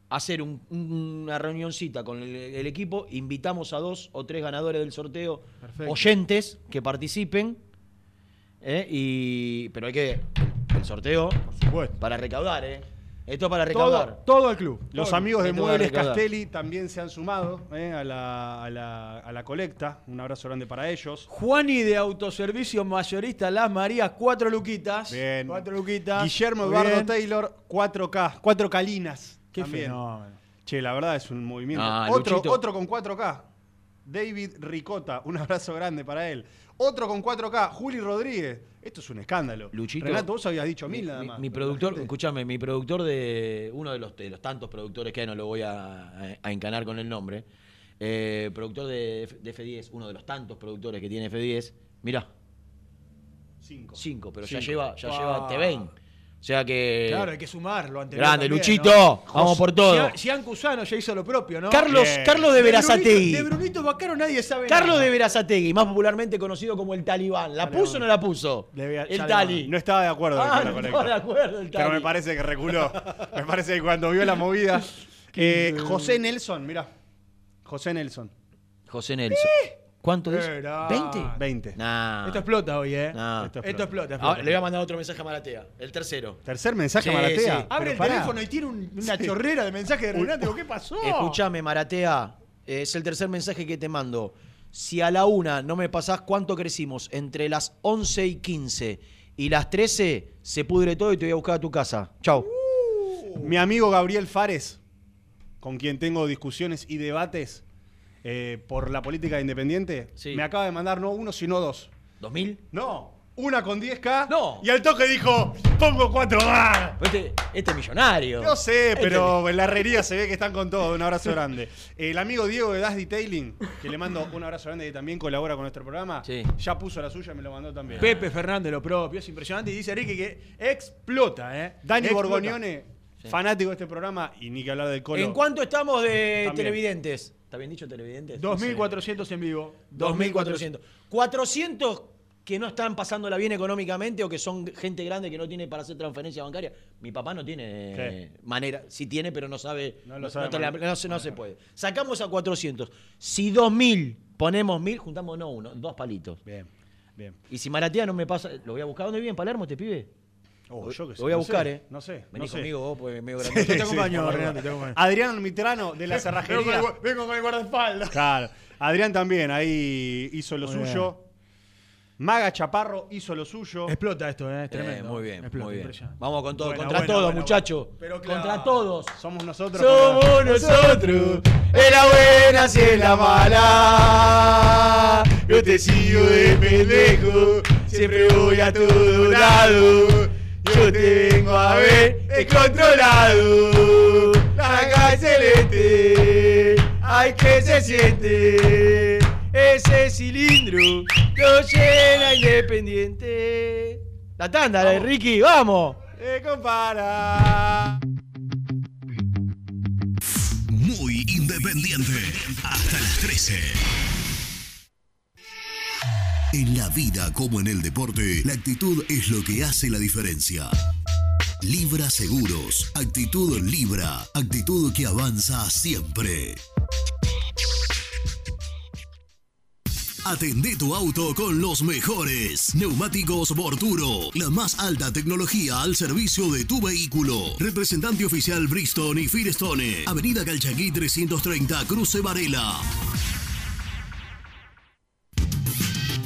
Hacer un- una reunioncita con el, el equipo, invitamos a dos o tres ganadores del sorteo, Perfecto. oyentes que participen, ¿eh? y, pero hay que el sorteo supuesto. para recaudar, ¿eh? Esto es para Todo, recaudar. todo al club. Los Todo amigos de Muebles. Castelli también se han sumado eh, a, la, a la- a la colecta. Un abrazo grande para ellos. Juani de Autoservicio Mayorista Las Marías, cuatro luquitas. Bien. Cuatro luquitas. Guillermo Eduardo bien. Taylor, 4K, 4 calinas. Qué también. fenómeno. Che, la verdad es un movimiento. Ah, otro, Luchito. otro con 4K. David Ricota, un abrazo grande para él. Otro con 4K, Juli Rodríguez. Esto es un escándalo. Luchito. Renato, vos habías dicho Mi, mil nada mi- más. mi productor, gente- escúchame, mi productor de uno de los, de los tantos productores que hay, no lo voy a, a encanar con el nombre. eh, productor de, F- de F10, uno de los tantos productores que tiene F10. Mirá, Cinco. cinco, pero ya lleva, ya lleva T20. O sea que. Claro, hay que sumar lo anterior. Grande, también, Luchito, ¿no? vamos por todo. Gian- Gian Cusano ya hizo lo propio, ¿no? Carlos, Bien. Carlos de Verazategui. De Brunito Bacaro nadie sabe Carlos nada. de Verazategui, más popularmente conocido como el Talibán. ¿La puso o no la puso? El Tali. No estaba de acuerdo Ah, no estaba de acuerdo el Tali. Pero me parece que reculó. me parece que cuando vio la movida. Eh, José Nelson, mirá. José Nelson. José Nelson. ¿Cuánto dice? Era. ¿20? 20. Nah. Esto explota hoy, ¿eh? No. Esto Esto explota. explota. Ahora, le voy a mandar otro mensaje a Maratea, el tercero. Tercer mensaje Sí, Maratea. sí. Abre Pero el pará. teléfono y tiene un- una chorrera de mensajes de Renato. ¿Qué pasó? Escúchame, Maratea, es el tercer mensaje que te mando. Si a la una no me pasás cuánto crecimos entre las 11 y 15 y las 13, se pudre todo y te voy a buscar a tu casa. Chau. Mi amigo Gabriel Fares, con quien tengo discusiones y debates eh, por la política independiente, Sí. me acaba de mandar no uno, sino dos. ¿2000? No, una con 10K. No. Y al toque dijo, pongo 4K. Este, este millonario. No sé, Este- pero en la herrería se ve que están con todo. Un abrazo grande. El amigo Diego de Das Detailing, que le mando un abrazo grande y también colabora con nuestro programa, Sí. ya puso la suya y me lo mandó también. Pepe Fernández, lo propio. Es impresionante. Y dice Enrique que explota, ¿eh? Dani Explota. Borgognone, fanático de este programa, y ni que hablar del colo. ¿En cuánto estamos de También. televidentes? ¿Está bien dicho, televidentes? 2.400 en vivo. 2.400. 400 que no están pasándola bien económicamente o que son gente grande que no tiene para hacer transferencia bancaria. Mi papá no tiene manera, sí tiene, pero no sabe, No lo sabe no se, no se puede. Sacamos a 400. Si 2.000 ponemos 1.000, juntamos no uno, dos palitos. Bien, bien. Y si Maratea no me pasa, lo voy a buscar. ¿Dónde vive en Palermo este pibe? Oh, yo qué sé, Lo voy a no buscar, sé, ¿eh? No sé. Vení no sé. conmigo vos, porque es medio Sí, grande. Yo te sí, acompaño, por Renato, favor. te acompaño. Adrián Mitrano de la cerrajería. vengo con el guardaespaldas. Claro. Adrián también ahí hizo lo Muy suyo. Maga Chaparro hizo lo suyo. Explota esto, ¿eh? es Eh, tremendo. muy bien, Explota, muy bien. impresionante. Vamos con todo, Buena, contra buena, todos, buena, muchachos. Pero claro. Contra todos. Somos nosotros. Somos nosotros, en la buena si en la mala. Yo te sigo de pendejo, siempre voy a todo lado. Yo te vengo a ver descontrolado. La calle celeste, ay que se siente. Ese cilindro lo llena independiente. La tanda, de Ricky, vamos. Eh, compara. Muy independiente. Hasta las 13. En la vida como en el deporte, la actitud es lo que hace la diferencia. Libra Seguros. Actitud Libra. Actitud que avanza siempre. Atendé tu auto con los mejores. Neumáticos Borturo. La más alta tecnología al servicio de tu vehículo. Representante oficial Bristol y Firestone. Avenida Calchaquí 330, Cruce Varela.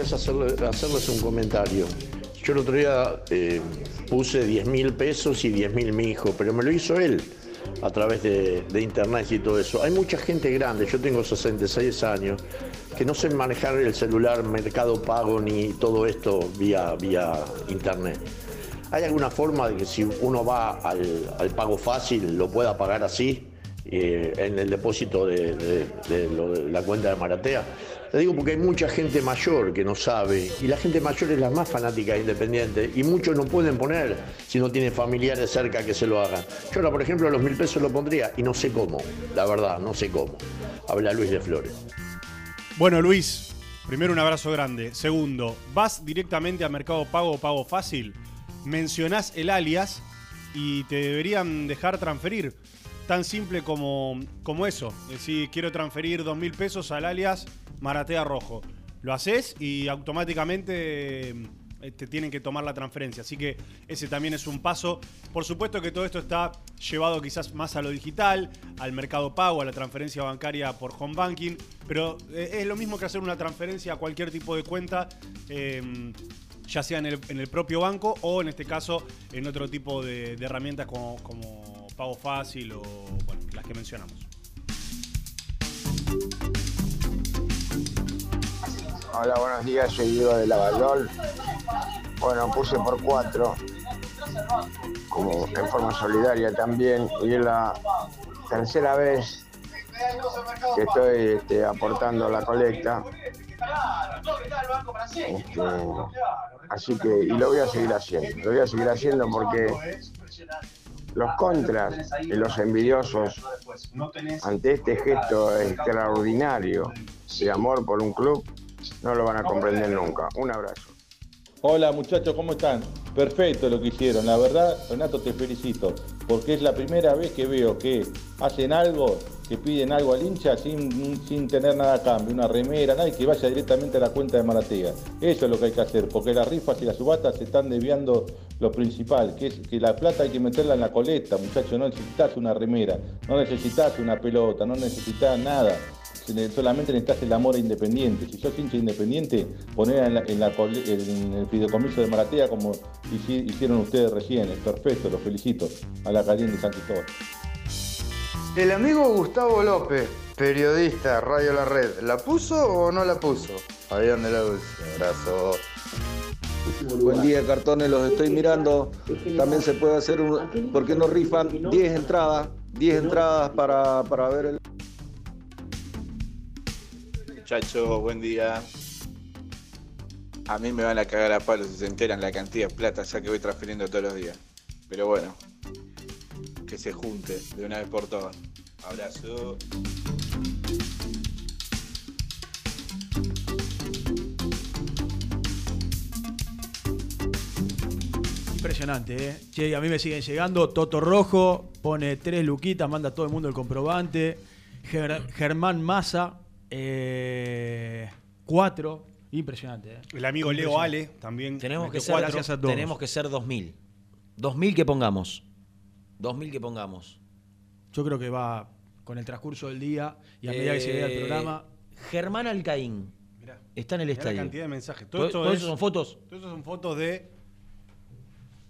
Hacerles un comentario. Yo el otro día eh, puse 10 mil pesos y 10 mil mi hijo, pero me lo hizo él a través de, internet y todo eso. Hay mucha gente grande, yo tengo 66 años, que no sé manejar el celular, mercado pago ni todo esto vía, vía internet. ¿Hay alguna forma de que si uno va al, pago fácil lo pueda pagar así eh, en el depósito de la cuenta de Maratea? Le digo porque hay mucha gente mayor que no sabe y la gente mayor es la más fanática de Independiente y muchos no pueden poner si no tienen familiares cerca que se lo hagan. Yo ahora, por ejemplo, los mil pesos lo pondría y no sé cómo, la verdad, no sé cómo. Habla Luis de Flores. Bueno, Luis, primero un abrazo grande. Segundo, vas directamente a Mercado Pago o Pago Fácil, mencionás el alias y te deberían dejar transferir. Tan simple como, como eso. Es decir, quiero transferir dos mil pesos al alias Maratea Rojo. Lo haces y automáticamente eh, te tienen que tomar la transferencia. Así que ese también es un paso. Por supuesto que todo esto está llevado quizás más a lo digital, al mercado pago, a la transferencia bancaria por home banking, pero eh, es lo mismo que hacer una transferencia a cualquier tipo de cuenta. eh, ya sea en el, propio banco o en este caso en otro tipo de, herramientas como, pago fácil o las que mencionamos. Hola, buenos días, soy Diego de Lavallol. Bueno, puse por cuatro, como en forma solidaria también, y es la tercera vez que estoy este, aportando la colecta. Este, así que, y lo voy a seguir haciendo, lo voy a seguir haciendo porque los contras y los envidiosos ante este gesto extraordinario de amor por un club no lo van a comprender nunca. Un abrazo. Hola muchachos, ¿cómo están? Perfecto lo que hicieron, la verdad, Renato te felicito, porque es la primera vez que veo que hacen algo, que piden algo al hincha sin, sin tener nada a cambio, una remera, nada, y que vaya directamente a la cuenta de Maratea. Eso es lo que hay que hacer, porque las rifas y las subatas se están desviando lo principal, que es que la plata hay que meterla en la coleta, muchachos, no necesitas una remera, no necesitas una pelota, no necesitas nada solamente necesitas el amor a independiente. Si sos hincha independiente, poner en, la, en, la, en el fideicomiso de Maratea como hicieron ustedes recién. Es perfecto, los felicito. A la caliente San Cristóbal. El amigo Gustavo López, periodista, Radio La Red, ¿la puso o no la puso? Fabián de la Dulce, abrazo. Buen día, cartones, los estoy mirando. También se puede hacer, un, ¿por qué no rifan 10 entradas? 10 entradas para, para ver el... Muchachos, buen día. A mí me van a cagar a palos si se enteran la cantidad de plata ya que voy transfiriendo todos los días. Pero bueno, que se junte de una vez por todas. Abrazo. Impresionante, ¿eh? Che, a mí me siguen llegando. Toto Rojo pone tres luquitas, manda a todo el mundo el comprobante. Ger- Germán Massa, eh, cuatro. Impresionante, ¿eh? El amigo Leo Ale también. Tenemos que, ser, gracias a todos. tenemos que ser 2000. 2000 que pongamos. 2000 que pongamos. Yo creo que va con el transcurso del día y a medida que se vea el Eh, programa. Germán Alcaín. Está en el Mirá la estadio. cantidad de mensajes. Todo- esto todo es- eso son fotos. Todo eso son fotos de.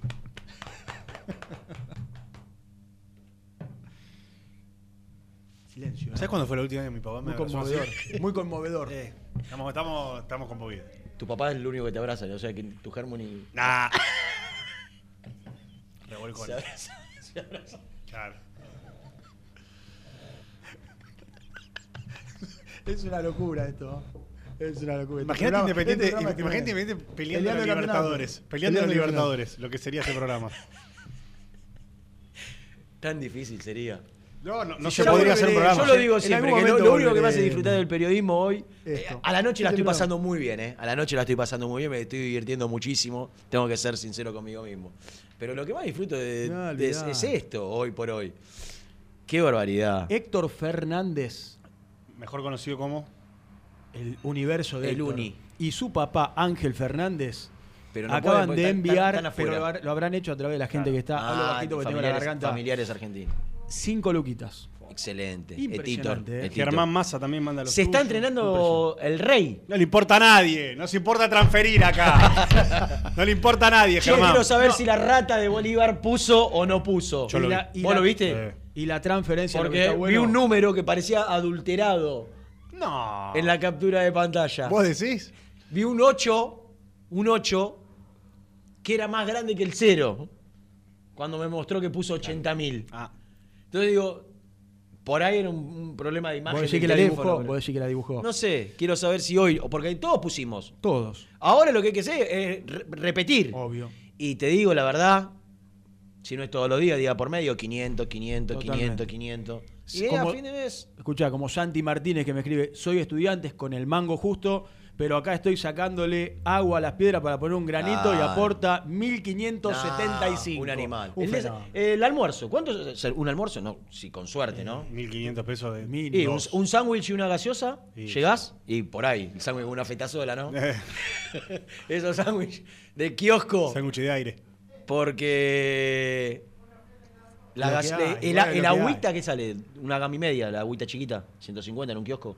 Silencio. ¿eh? ¿Sabes cuándo fue la última vez que mi papá me Muy abrazó conmovedor. así? Muy conmovedor. Eh, estamos, estamos, estamos conmovidos. Tu papá es el único que te abraza, o sea que tu germo ni. Nah. Revolcón. Se abraza- se abraza. Claro. Es una locura esto. Es una locura. Este Imagínate Independiente, este imagínate. Independiente peleando en los. Libertadores. Peleando los. Libertadores, lo que sería ese programa. Tan difícil sería. No, no, no Si se yo podría lo- hacer un programa. Yo lo digo siempre, que lo, único que me hace disfrutar del periodismo hoy. eh, a la noche la estoy pasando muy bien, ¿eh? A la noche la estoy pasando muy bien, me estoy divirtiendo muchísimo. Tengo que ser sincero conmigo mismo. Pero lo que más disfruto de- No, de- es, esto, hoy por hoy. Qué barbaridad. Héctor Fernández, Mejor conocido como. el universo de El Héctor, Uni. y su papá Ángel Fernández Pero no acaban pueden, de enviar, pero lo habrán hecho a través de la gente que está. Hablo Ah, bajito porque tengo la garganta. familiares argentinos. Cinco luquitas. Excelente. Impresionante, Etitor, ¿eh? Etitor. Germán Massa también manda los Se está entrenando el rey. No le importa a nadie. No se importa transferir acá. no le importa a nadie, Yo Germán. quiero saber No. si la rata de Bolívar puso o no puso. Yo lo vi. la- y ¿Vos la- lo viste? Eh. Y la transferencia lo que Porque está bueno- vi un número que parecía adulterado No. en la captura de pantalla. ¿Vos decís? Vi un 8, un 8 que era más grande que el 0. Cuando me mostró que puso 80.000. Ah. Entonces digo, por ahí era un, un problema de imagen. ¿Vos decís que la dibujó? pero- ¿Vos decís que la dibujó? No sé, quiero saber si hoy, o porque todos pusimos. Todos. Ahora lo que hay que hacer es re- repetir. Obvio. Y te digo la verdad, si no es todos los días, día por medio, 500, 500, Totalmente. 500, 500. Sí, Y a como- fin de mes. Escucha, como Santi Martínez que me escribe, soy estudiante con el mango justo, pero acá estoy sacándole agua a las piedras para poner un granito y Ah. aporta 1575. No, un animal. Un el, el almuerzo, ¿cuánto es un almuerzo? No, sí, con suerte, ¿no? 1500 pesos de. Mil. Y un, un sándwich y una gaseosa, Sí. llegás y por ahí, el sándwich con una fetazola, ¿no? Eh, Esos sándwich de kiosco. sándwich de aire. Porque la gas- que hay, eh, el, el agüita que sale, una gama y media, la agüita chiquita, 150 en un kiosco.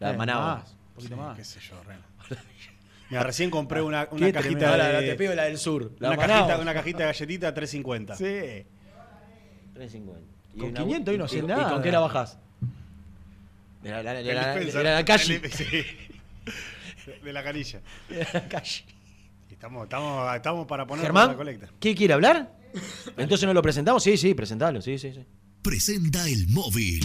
La Eh, manaba. más, un poquito más. Qué sé yo, Ren. Mira, recién compré una, Qué una cajita tremendo. de. Ahora, te pido la del sur. La una, cajita, una cajita de galletita 350. Sí. 350. Y Con una- 500 y no sé y- ¿Y nada. con qué la bajás? De la, de la- la- de la calle. Sí. De- la canilla. De la calle. Estamos, estamos, estamos para poner la Germán, colecta. ¿qué quiere hablar? Entonces no lo presentamos. Sí, sí, presentalo. Sí, sí, sí. Presenta el móvil.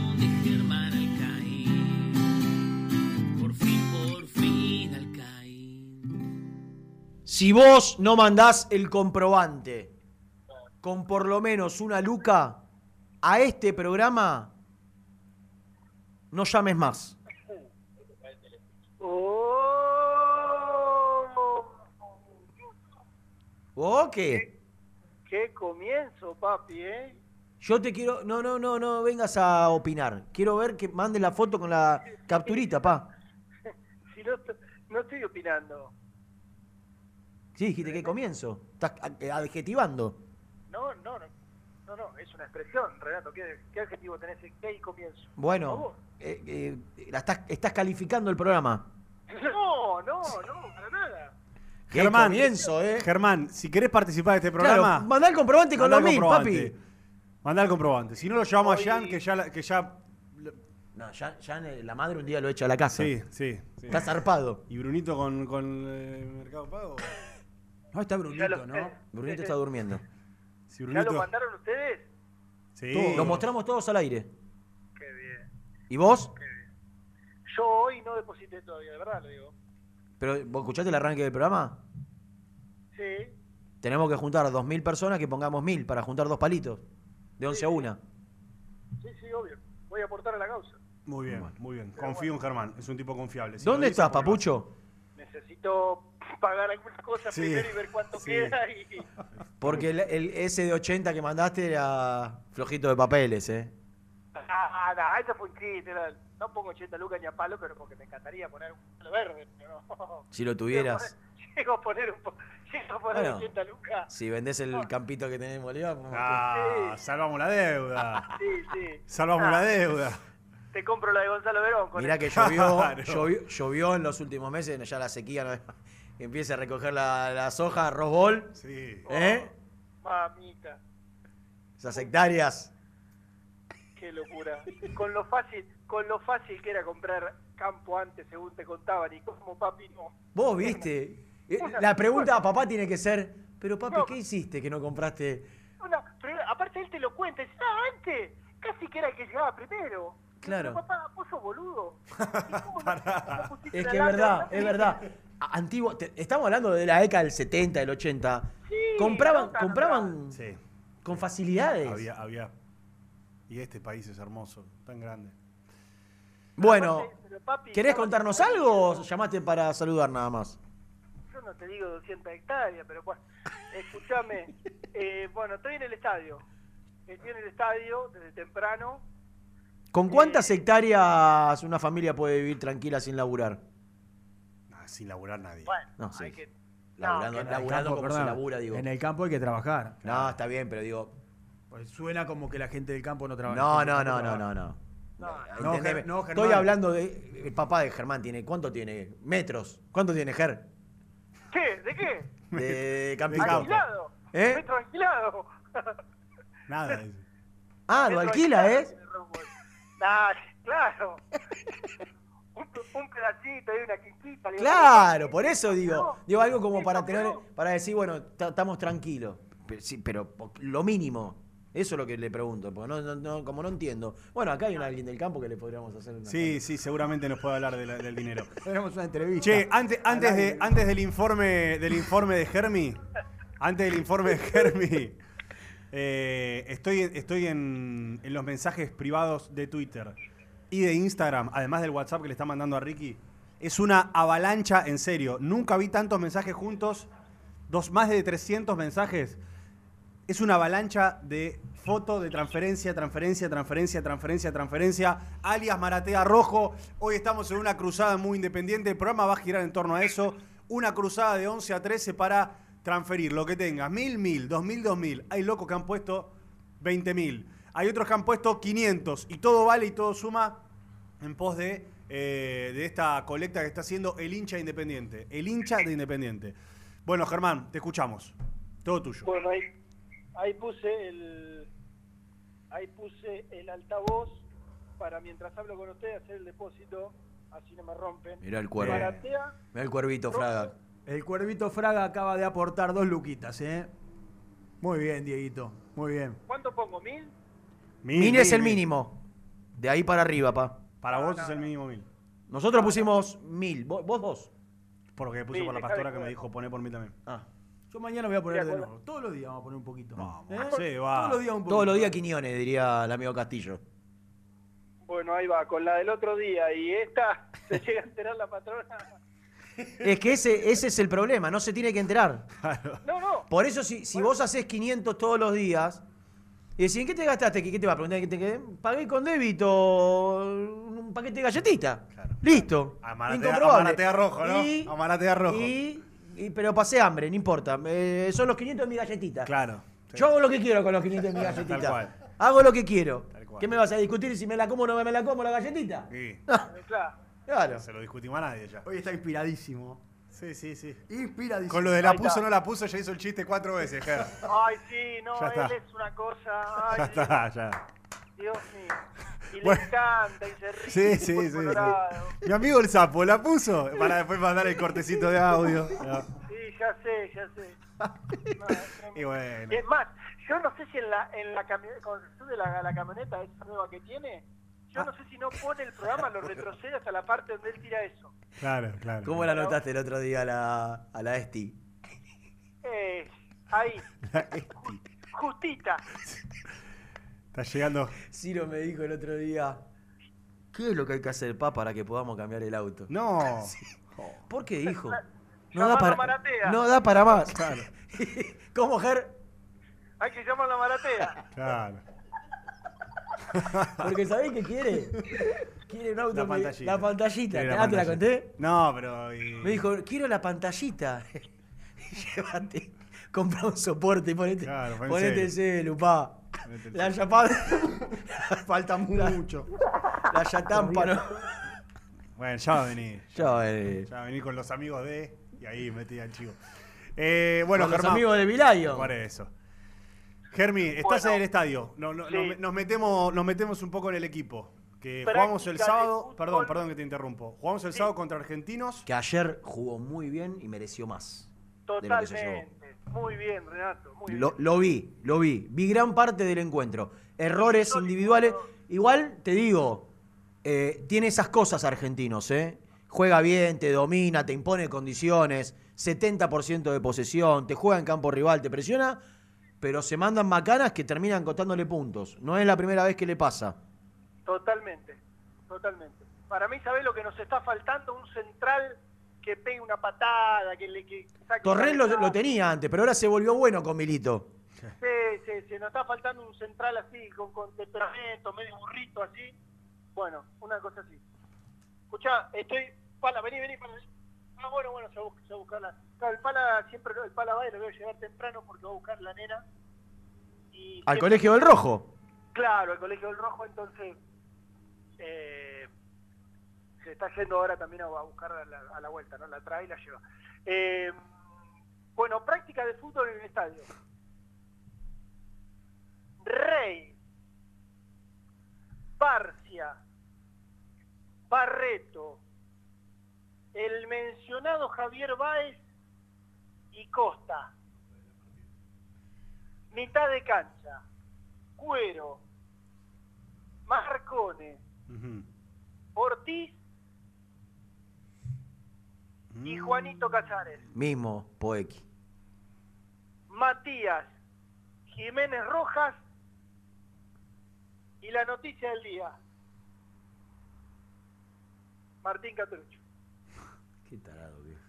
Si vos no mandás el comprobante con por lo menos una luca a este programa, no llames más. ¿O qué? Qué comienzo, papi, ¿eh? Yo te quiero. No, no, no, no vengas a opinar. Quiero ver que mandes la foto con la capturita, pa. Si no, no estoy opinando. Sí, dijiste que comienzo. Estás eh, adjetivando. No, no, no. No, no, es una expresión, Renato. ¿Qué, qué adjetivo tenés en qué comienzo? Bueno, eh, eh, la estás, estás calificando el programa. No, no, no, para nada. Germán, comienzo, ¿eh? Germán, si querés participar de este programa. Claro, mandá el comprobante con los mil, papi. Mandá el comprobante. Si no lo llevamos a Jan, que ya, la- que ya. No, ya en la madre un día lo echa a la casa. Sí, sí. sí. Está zarpado. ¿Y Brunito con, con eh, Mercado Pago? No, está Brunito, ¿no? sé. Brunito está durmiendo. Si ¿Ya lo mandaron ustedes? Sí. Todo. Lo mostramos todos al aire. Qué bien. ¿Y vos? Yo hoy no deposité todavía, de verdad lo digo. ¿Pero vos escuchaste el arranque del programa? Sí. Tenemos que juntar 2.000 personas que pongamos 1.000 para juntar dos palitos. De 11 a 1. Sí, sí, obvio. Voy a aportar a la causa. Muy bien, muy bien. Confío en Germán. Es un tipo confiable. Si ¿Dónde dice, estás, papucho? Necesito pagar algunas cosas Sí, primero y ver cuánto sí. queda y... Porque el, el S de 80 que mandaste era flojito de papeles, ¿eh? Ah, no, eso fue un chiste. No, no pongo 80 lucas ni a palo, pero porque me encantaría poner un palo verde. pero no. Si lo tuvieras. Llego a poner, un po- llego a poner Bueno. 80 lucas. Si vendés el campito que tenés en Bolívar. Ah, salvamos la deuda. Sí, sí. Salvamos Ah, la deuda. Te compro la de Gonzalo Verón. con Mirá eso. que llovió, Claro. llovió, llovió en los últimos meses, ya la sequía no- empieza a recoger la, la soja, arroz bol. Sí. ¿Eh? Mamita, Esas hectáreas. qué locura. Con lo fácil, con lo fácil que era comprar campo antes, según te contaban, y como papi no. Vos viste. Eh, La pregunta a papá tiene que ser, pero papi, ¿qué hiciste que no compraste? Una- pero aparte él te lo cuenta, dice, ah, antes, casi que era el que llegaba primero. Claro. Papá, vos sos boludo. ¿Y cómo no- no pusiste Es que es verdad, es verdad. Antiguo, te- estamos hablando de la década del 70, del 80. compraban, no compraban Sí. con facilidades. Había, había. Y este país es hermoso, tan grande. Bueno, Pero papi, ¿querés contarnos algo o llamaste para saludar nada más? Yo no te digo 200 hectáreas, pero bueno, escúchame. eh, bueno, estoy en el estadio. Estoy en el estadio desde temprano. ¿Con cuántas hectáreas una familia puede vivir tranquila sin laburar? Ah, sin laburar nadie. Bueno, No, sí. hay que... Laburando, el laburando campo, como perdón, se labura, digo. En el campo hay que trabajar. No, está bien, pero digo. Pues suena como que la gente del campo no trabaja. No, no, no, no, no, no. No. Ger- no, Estoy hablando de. El papá de Germán tiene. ¿Cuánto tiene? Metros. ¿Cuánto tiene Ger? ¿Qué? ¿De qué? De campito. Alquilado. ¿Eh? Metro alquilado. Nada. Ah, lo alquila, alquilado ¿eh? Nah, claro. un, un pedacito y una quinquita. Claro, por eso digo. Digo algo como para tener. Para decir, bueno, ta- estamos tranquilos. Pero, sí, pero lo mínimo. Eso es lo que le pregunto. Porque no, no- no- como no entiendo. Bueno, acá hay un alguien del campo que le podríamos hacer una. Sí, sí, seguramente nos puede hablar de la- del dinero. Tenemos una entrevista. Che, antes, antes, de, antes del informe del informe de Germi, antes del informe de Germi, eh, estoy, estoy en, los mensajes privados de Twitter y de Instagram, además del WhatsApp que le está mandando a Ricky. Es una avalancha, en serio. Nunca vi tantos mensajes juntos, dos, más de 300 mensajes. es una avalancha de fotos de transferencia, transferencia, transferencia, transferencia, transferencia, alias Maratea Rojo. Hoy estamos en una cruzada muy independiente. El programa va a girar en torno a eso. Una cruzada de 11 a 13 para transferir lo que tengas. Mil, mil, dos mil, dos mil. Hay locos que han puesto 20 mil. Hay otros que han puesto 500. Y todo vale y todo suma en pos de, eh, de esta colecta que está haciendo el hincha independiente. El hincha de Independiente. Bueno, Germán, te escuchamos. Todo tuyo. Bueno, ahí, ahí puse el ahí puse el altavoz para mientras hablo con ustedes hacer el depósito, así no me rompen. Mirá el cuervo. Mirá el cuervito, Fraga. El cuervito Fraga acaba de aportar dos luquitas, ¿eh? Muy bien, Dieguito. Muy bien. ¿Cuánto pongo? ¿Mil? Mil, es el mínimo. De ahí para arriba, pa. Para vos es el mínimo mil. Nosotros pusimos mil. ¿Vos, vos dos? Porque puse Mil, por la pastora que me dijo poner por mí también. Ah. Yo mañana voy a poner de nuevo. Todos los días vamos a poner un poquito. ¿Eh? Sí, va. Todos los días un poquito. Todos los días Quiñones, diría el amigo Castillo. Bueno, ahí va, con la del otro día y esta se llega a enterar la patrona. Es que ese, ese es el problema, no se tiene que enterar. No, no. Por eso, si, si vos haces 500 todos los días, y decís, ¿en qué te gastaste? ¿Qué qué te va a preguntar? ¿Qué te quedé? Pagué con débito un paquete de galletita. Listo. Amaratea- amaratea rojo, ¿no? Y- Amaratea rojo. Y, y- pero pasé hambre, no importa. Eh, son los 500 de mi galletita. Claro. Yo hago lo que quiero con los 500 de mi Tal galletita. cual. Hago lo que quiero. cual. ¿Qué me vas a discutir si me la como o no me la como la galletita? Sí. Claro. Claro. Se lo discutimos a nadie ya. Hoy está inspiradísimo. Sí, sí, sí. Inspiradísimo. Con lo de la Ahí puso está. o no la puso, ya hizo el chiste cuatro veces, Ger. Ay, sí, no, Ya está. él es una cosa. Ay, Ya está, ya. Dios mío. Y le Bueno. encanta y se ríe. Sí, y sí, sí, sí. colorado. Mi amigo el sapo, ¿la puso? Para después mandar el cortecito de audio. No. Sí, ya sé, ya sé. No, es tremendo. Y bueno. Y es más, yo no sé si en la, en la camioneta, cuando se sube la, la camioneta esa nueva que tiene, yo no sé si no pone el programa, lo retrocede hasta la parte donde él tira eso. Claro, claro. ¿Cómo la notaste el otro día a la, a la Esti? Eh, ahí, justita. Está llegando. Ciro me dijo el otro día, ¿qué es lo que hay que hacer, pa, para que podamos cambiar el auto? No. ¿Por qué, hijo? No da, para, no da para más. Claro. ¿Cómo, Ger? Hay que llamar a la maratea. Claro. Porque ¿sabés qué quiere? Quiere un auto. La pantallita. La pantallita. La ¿Te la conté? No, pero. y- Me dijo, quiero la pantallita. Llévate, compra un soporte y ponete, Claro, ponete celu, pa. La chapa. Falta mucho. La yatampa, ¿no? Bueno, ya va a venir. Ya va a venir. Ya va a venir con los amigos de. Y ahí metí al chico. Eh, bueno, Con los amigos de Vilayo. Por eso. Germi, estás Bueno. en el estadio. No, no, Sí. nos, nos metemos, nos metemos un poco en el equipo. Que Práctica jugamos el sábado. fútbol. Perdón, perdón que te interrumpo. Jugamos el sábado contra argentinos. Que ayer jugó muy bien y mereció más. de lo que se llevó. Totalmente. Muy bien, Renato. Muy Lo, bien. lo vi, lo vi. Vi gran parte del encuentro. Errores individuales. Igual te digo, eh, tiene esas cosas argentinos, ¿eh? Juega bien, te domina, te impone condiciones, 70% de posesión, te juega en campo rival, te presiona, pero se mandan macanas que terminan costándole puntos. No es la primera vez que le pasa. Totalmente. Totalmente. Para mí, ¿sabés lo que nos está faltando? Un central que pegue una patada, que le que saque Torres lo, tenía antes, pero ahora se volvió bueno con Milito. Sí, sí, sí, nos está faltando un central así, con, con temperamento, medio burrito así. Bueno, una cosa así. Escuchá, estoy... Pala, vení, vení, Pala. Ah, bueno, bueno, se va a, bus- se va a buscar la... Claro, el Pala siempre, el Pala va y lo voy a llegar temprano porque va a buscar la nena. Y Al Colegio del Rojo. Claro, al Colegio del Rojo, entonces... eh, se está yendo ahora también a, a buscar a la, a la vuelta, ¿no? La trae y la lleva. Eh, bueno, práctica de fútbol en el estadio. Rey, Barcia, Barreto, el mencionado Javier Báez y Costa. Mitad de cancha, Cuero, Marcone, Ortiz y Juanito Casares. Mismo, Poequi. Matías Jiménez Rojas y la noticia del día. Martín Caturucho. Qué tarado, viejo.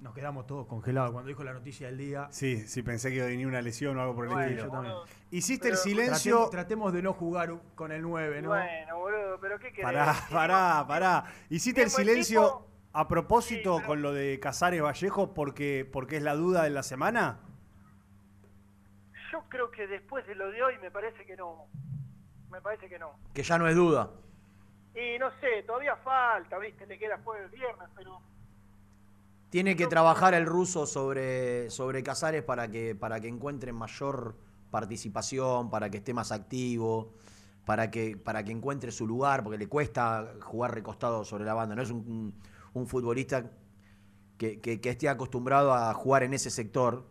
Nos quedamos todos congelados cuando dijo la noticia del día. Sí, sí, pensé que iba a venir una lesión o algo por el Bueno, estilo. yo también. Hiciste el silencio. Tratemos, tratemos de no jugar con el 9, ¿no? Bueno, boludo, pero ¿qué querés? Pará, pará, pará. Hiciste el silencio a propósito con lo de Casares Vallejo porque, porque es la duda de la semana. Yo creo que después de lo de hoy me parece que no. Me parece que no. Que ya no es duda. Y no sé, todavía falta, ¿viste? Le queda jueves viernes, pero Tiene que trabajar el ruso sobre, sobre Casares para que, para que encuentre mayor participación, para que esté más activo, para que, para que encuentre su lugar, porque le cuesta jugar recostado sobre la banda. No es un, un- futbolista que, que- que esté acostumbrado a jugar en ese sector.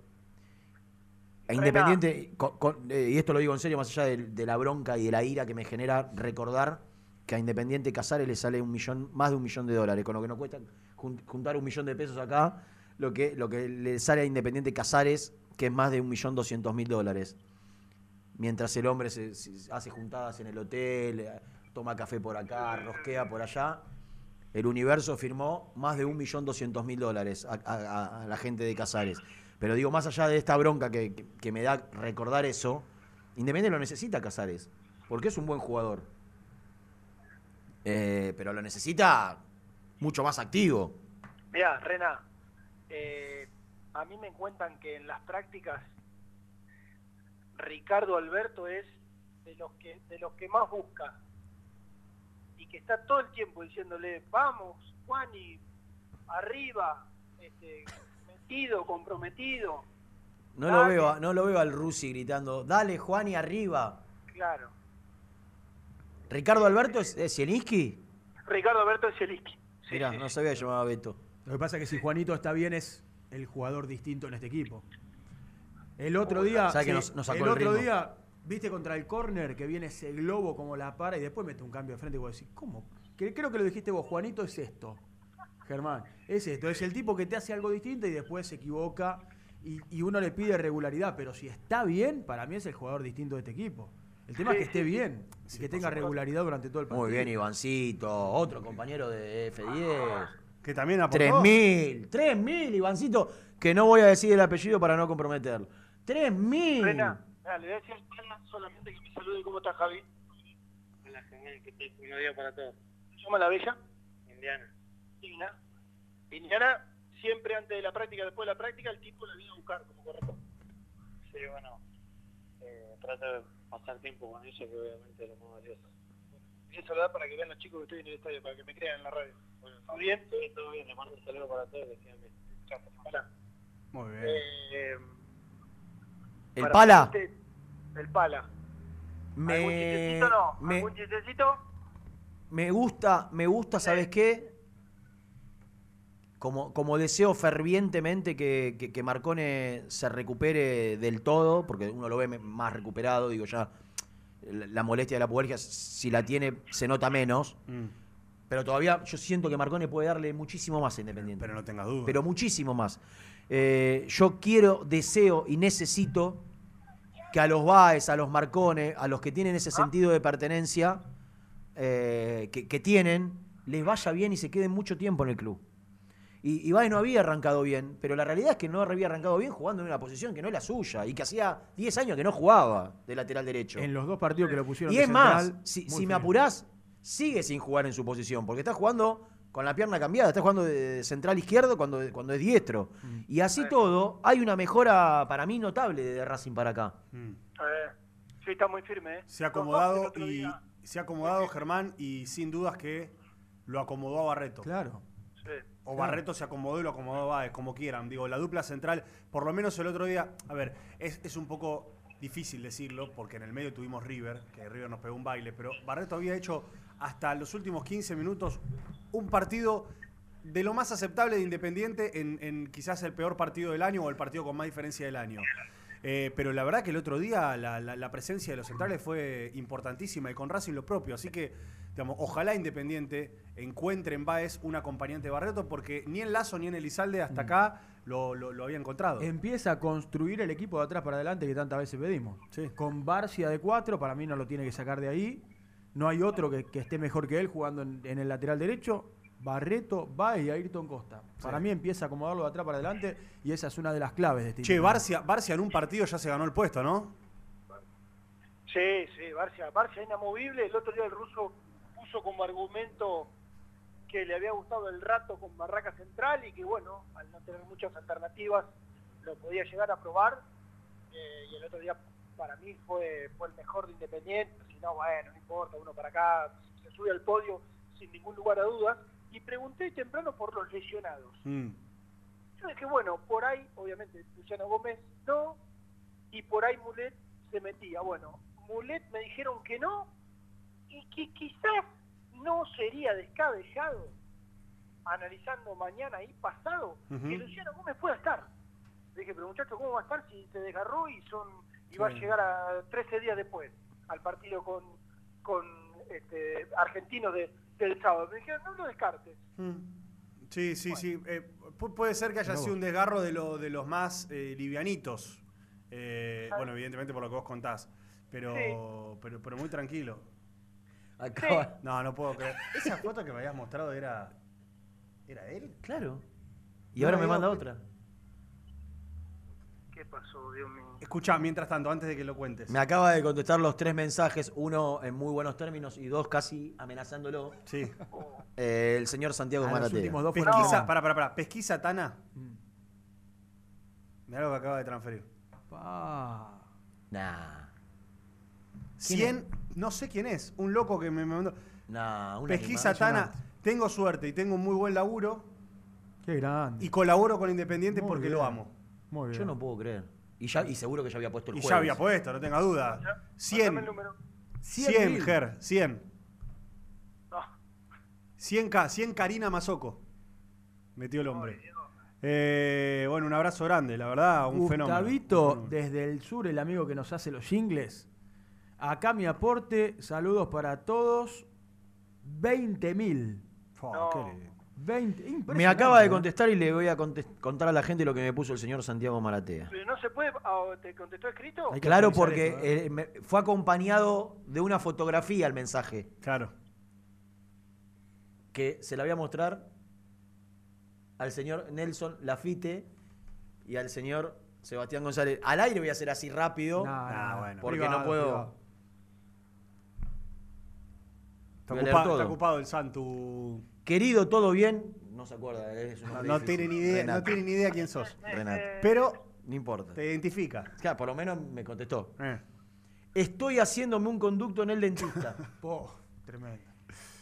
E. Independiente, con- con- eh, y esto lo digo en serio, más allá de, de la bronca y de la ira que me genera recordar que a Independiente Casares le sale un millón, más de un millón de dólares, con lo que nos cuesta juntar un millón de pesos acá, lo que, lo que le sale a Independiente Casares, que es más de un millón doscientos mil dólares. Mientras el hombre se, hace juntadas en el hotel, eh, toma café por acá, rosquea por allá, el universo firmó más de un millón doscientos mil dólares a, la gente de Casares. Pero digo, más allá de esta bronca que, que- que me da recordar eso, Independiente lo necesita Casares, porque es un buen jugador. Eh, pero lo necesita mucho más activo. Mirá, Rena, eh, a mí me cuentan que en las prácticas Ricardo Alberto es de los que de los que más busca y que está todo el tiempo diciéndole vamos Juani arriba este, metido comprometido No lo veo, no lo veo al Rusi gritando, dale Juan y arriba. claro Ricardo Alberto es, es Zielinski. Ricardo Alberto es Zielinski Mirá, no sabía que llamaba Beto. Lo que pasa es que si Juanito está bien es el jugador distinto en este equipo. El otro día, que sí, nos- nos sacó el el otro ritmo. día, viste contra el córner que viene ese globo como la para y después mete un cambio de frente y vos decís, ¿cómo? Que- Creo que lo dijiste vos, Juanito, es esto. Germán, es esto, es el tipo que te hace algo distinto y después se equivoca y, y uno le pide regularidad, pero si está bien, para mí es el jugador distinto de este equipo. El tema es que esté bien, y que tenga regularidad durante todo el partido. Muy bien, Ivancito, otro compañero de F10. Que también aportó. 3.000, 3.000, Ivancito, que no voy a decir el apellido para no comprometerlo. 3.000. Rena, le voy a decir solamente que me salude cómo está Javi hola genial que te un día para todos ¿Se llama la bella? Indiana Indiana Indiana siempre antes de la práctica después de la práctica el tipo la viene a buscar como corresponde sí bueno eh, trato de pasar tiempo con ella que obviamente es lo más valioso a saludar para que vean los chicos que estoy en el estadio, para que me crean en la radio. ¿Todo bien? Sí, todo bien. Le mando un saludo para todos. Que sigan bien. Muy bien. Eh, ¿El pala? usted, el pala. ¿Algún Me, chistecito no? me, ¿Algún chistecito? me gusta, me gusta, ¿sabes qué? Como, como deseo fervientemente que, que, que Marcone se recupere del todo, porque uno lo ve más recuperado, digo ya, la, la molestia de la pubalgia, si la tiene, se nota menos. Mm. Pero todavía yo siento que Marcone puede darle muchísimo más a Independiente. Pero no tengas dudas. Pero muchísimo más. Eh, yo quiero, deseo y necesito que a los Baez, a los Marcone, a los que tienen ese sentido de pertenencia eh, que, que tienen, les vaya bien y se queden mucho tiempo en el club. Y Ibai no había arrancado bien, pero la realidad es que no había arrancado bien jugando en una posición que no es la suya y que hacía 10 años que no jugaba de lateral derecho. En los dos partidos que lo pusieron Y de es más, si, me apurás, sigue sin jugar en su posición, porque está jugando con la pierna cambiada, está jugando de central izquierdo cuando, cuando es diestro. Mm. Y así todo, hay una mejora para mí notable de Racing para acá. Eh, sí, está muy firme, ¿eh? Se ha acomodado y día. se ha acomodado Germán y sin dudas que lo acomodó a Barreto. Claro. Sí. O Barreto se acomodó y lo acomodó a Báez, como quieran. Digo, la dupla central, por lo menos el otro día, a ver, es, es un poco difícil decirlo, porque en el medio tuvimos River, que River nos pegó un baile, pero Barreto había hecho hasta los últimos 15 minutos un partido de lo más aceptable de Independiente en, en quizás el peor partido del año o el partido con más diferencia del año. Eh, pero la verdad que el otro día la, la- la presencia de los centrales fue importantísima y con Racing lo propio. Así que, digamos, ojalá Independiente encuentre en Baez un acompañante de Barreto, porque ni en Lazo ni en Elizalde hasta acá lo, lo- lo había encontrado. Empieza a construir el equipo de atrás para adelante que tantas veces pedimos. Con Barcia de 4, para mí no lo tiene que sacar de ahí. No hay otro que, que esté mejor que él jugando en, en el lateral derecho. Barreto, Baez y Ayrton Costa. Para mí empieza a acomodarlo de atrás para adelante y esa es una de las claves de este Che, equipo. Barcia, Barcia en un partido ya se ganó el puesto, ¿no? Sí, sí, Barcia, Barcia inamovible. El otro día el ruso puso como argumento que le había gustado el rato con Barraca Central y que, bueno, al no tener muchas alternativas, lo podía llegar a probar. Eh, y el otro día, para mí, fue, fue el mejor de Independiente. Si no, bueno, no importa, uno para acá, se sube al podio sin ningún lugar a dudas. Y pregunté temprano por los lesionados. Mm. Yo dije, bueno, por ahí, obviamente, Luciano Gómez no, y por ahí Mulet se metía. Bueno, Mulet me dijeron que no, y que quizás no sería descabellado, analizando mañana y pasado, que Luciano Gómez pueda estar. Le dije, pero muchacho, ¿cómo va a estar si se desgarró y son y va a llegar a 13 días después al partido con, con este, argentinos de, del sábado? Me dijeron, no lo descartes. Sí, sí, sí. Eh, pu- puede ser que haya sido un desgarro de, lo- de los más eh, livianitos. Eh, bueno, evidentemente por lo que vos contás. Pero, pero, pero muy tranquilo. Acaba- No, no puedo creer. Esa foto que me habías mostrado era. ¿Era él? Claro. Y No ahora me manda otra. ¿Qué pasó, Dios mío? Escuchá, mientras tanto, antes de que lo cuentes. Me acaba de contestar los tres mensajes, uno en muy buenos términos y dos casi amenazándolo. Sí. Eh, el señor Santiago Ah, los últimos dos fueron Pesquisa, pará, pará, pará. Pesquisa Tana. Mirá lo que acaba de transferir. Nah. 100, no sé quién es, un loco que me me mandó. Nah, una Pesquisa animal. Tana, tengo suerte y tengo un muy buen laburo Qué grande. y colaboro con Independiente Muy porque bien. lo amo. Muy bien. Yo no puedo creer. Y, ya, y seguro que ya había puesto el Y jueves. ya había puesto, no tenga duda. 100. 100, mil. Ger, 100. 100K, 100 Karina Mazoco. Metió el hombre. Eh, bueno, un abrazo grande, la verdad, un fenómeno. Gustavito, desde el sur, el amigo que nos hace los jingles. Acá mi aporte, saludos para todos. 20 mil. 20, Me acaba de contestar y le voy a contar a la gente lo que me puso el señor Santiago Maratea. Pero no se puede, ah, ¿te contestó escrito? Claro, porque eh, me- fue acompañado de una fotografía el mensaje. Claro. Que se la voy a mostrar al señor Nelson Lafite y al señor Sebastián González. Al aire voy a hacer así rápido. No, no, bueno. Porque Privado, no puedo. privado. Está ocupado, está ocupado el Santu. Querido, ¿todo bien? No se acuerda. es un No, nombre no difícil. tiene ni idea, no Renato. tiene ni idea quién sos. Renato. Pero No importa. te identifica. Claro, por lo menos me contestó. Eh. Estoy haciéndome un conducto en el dentista. Po, tremendo.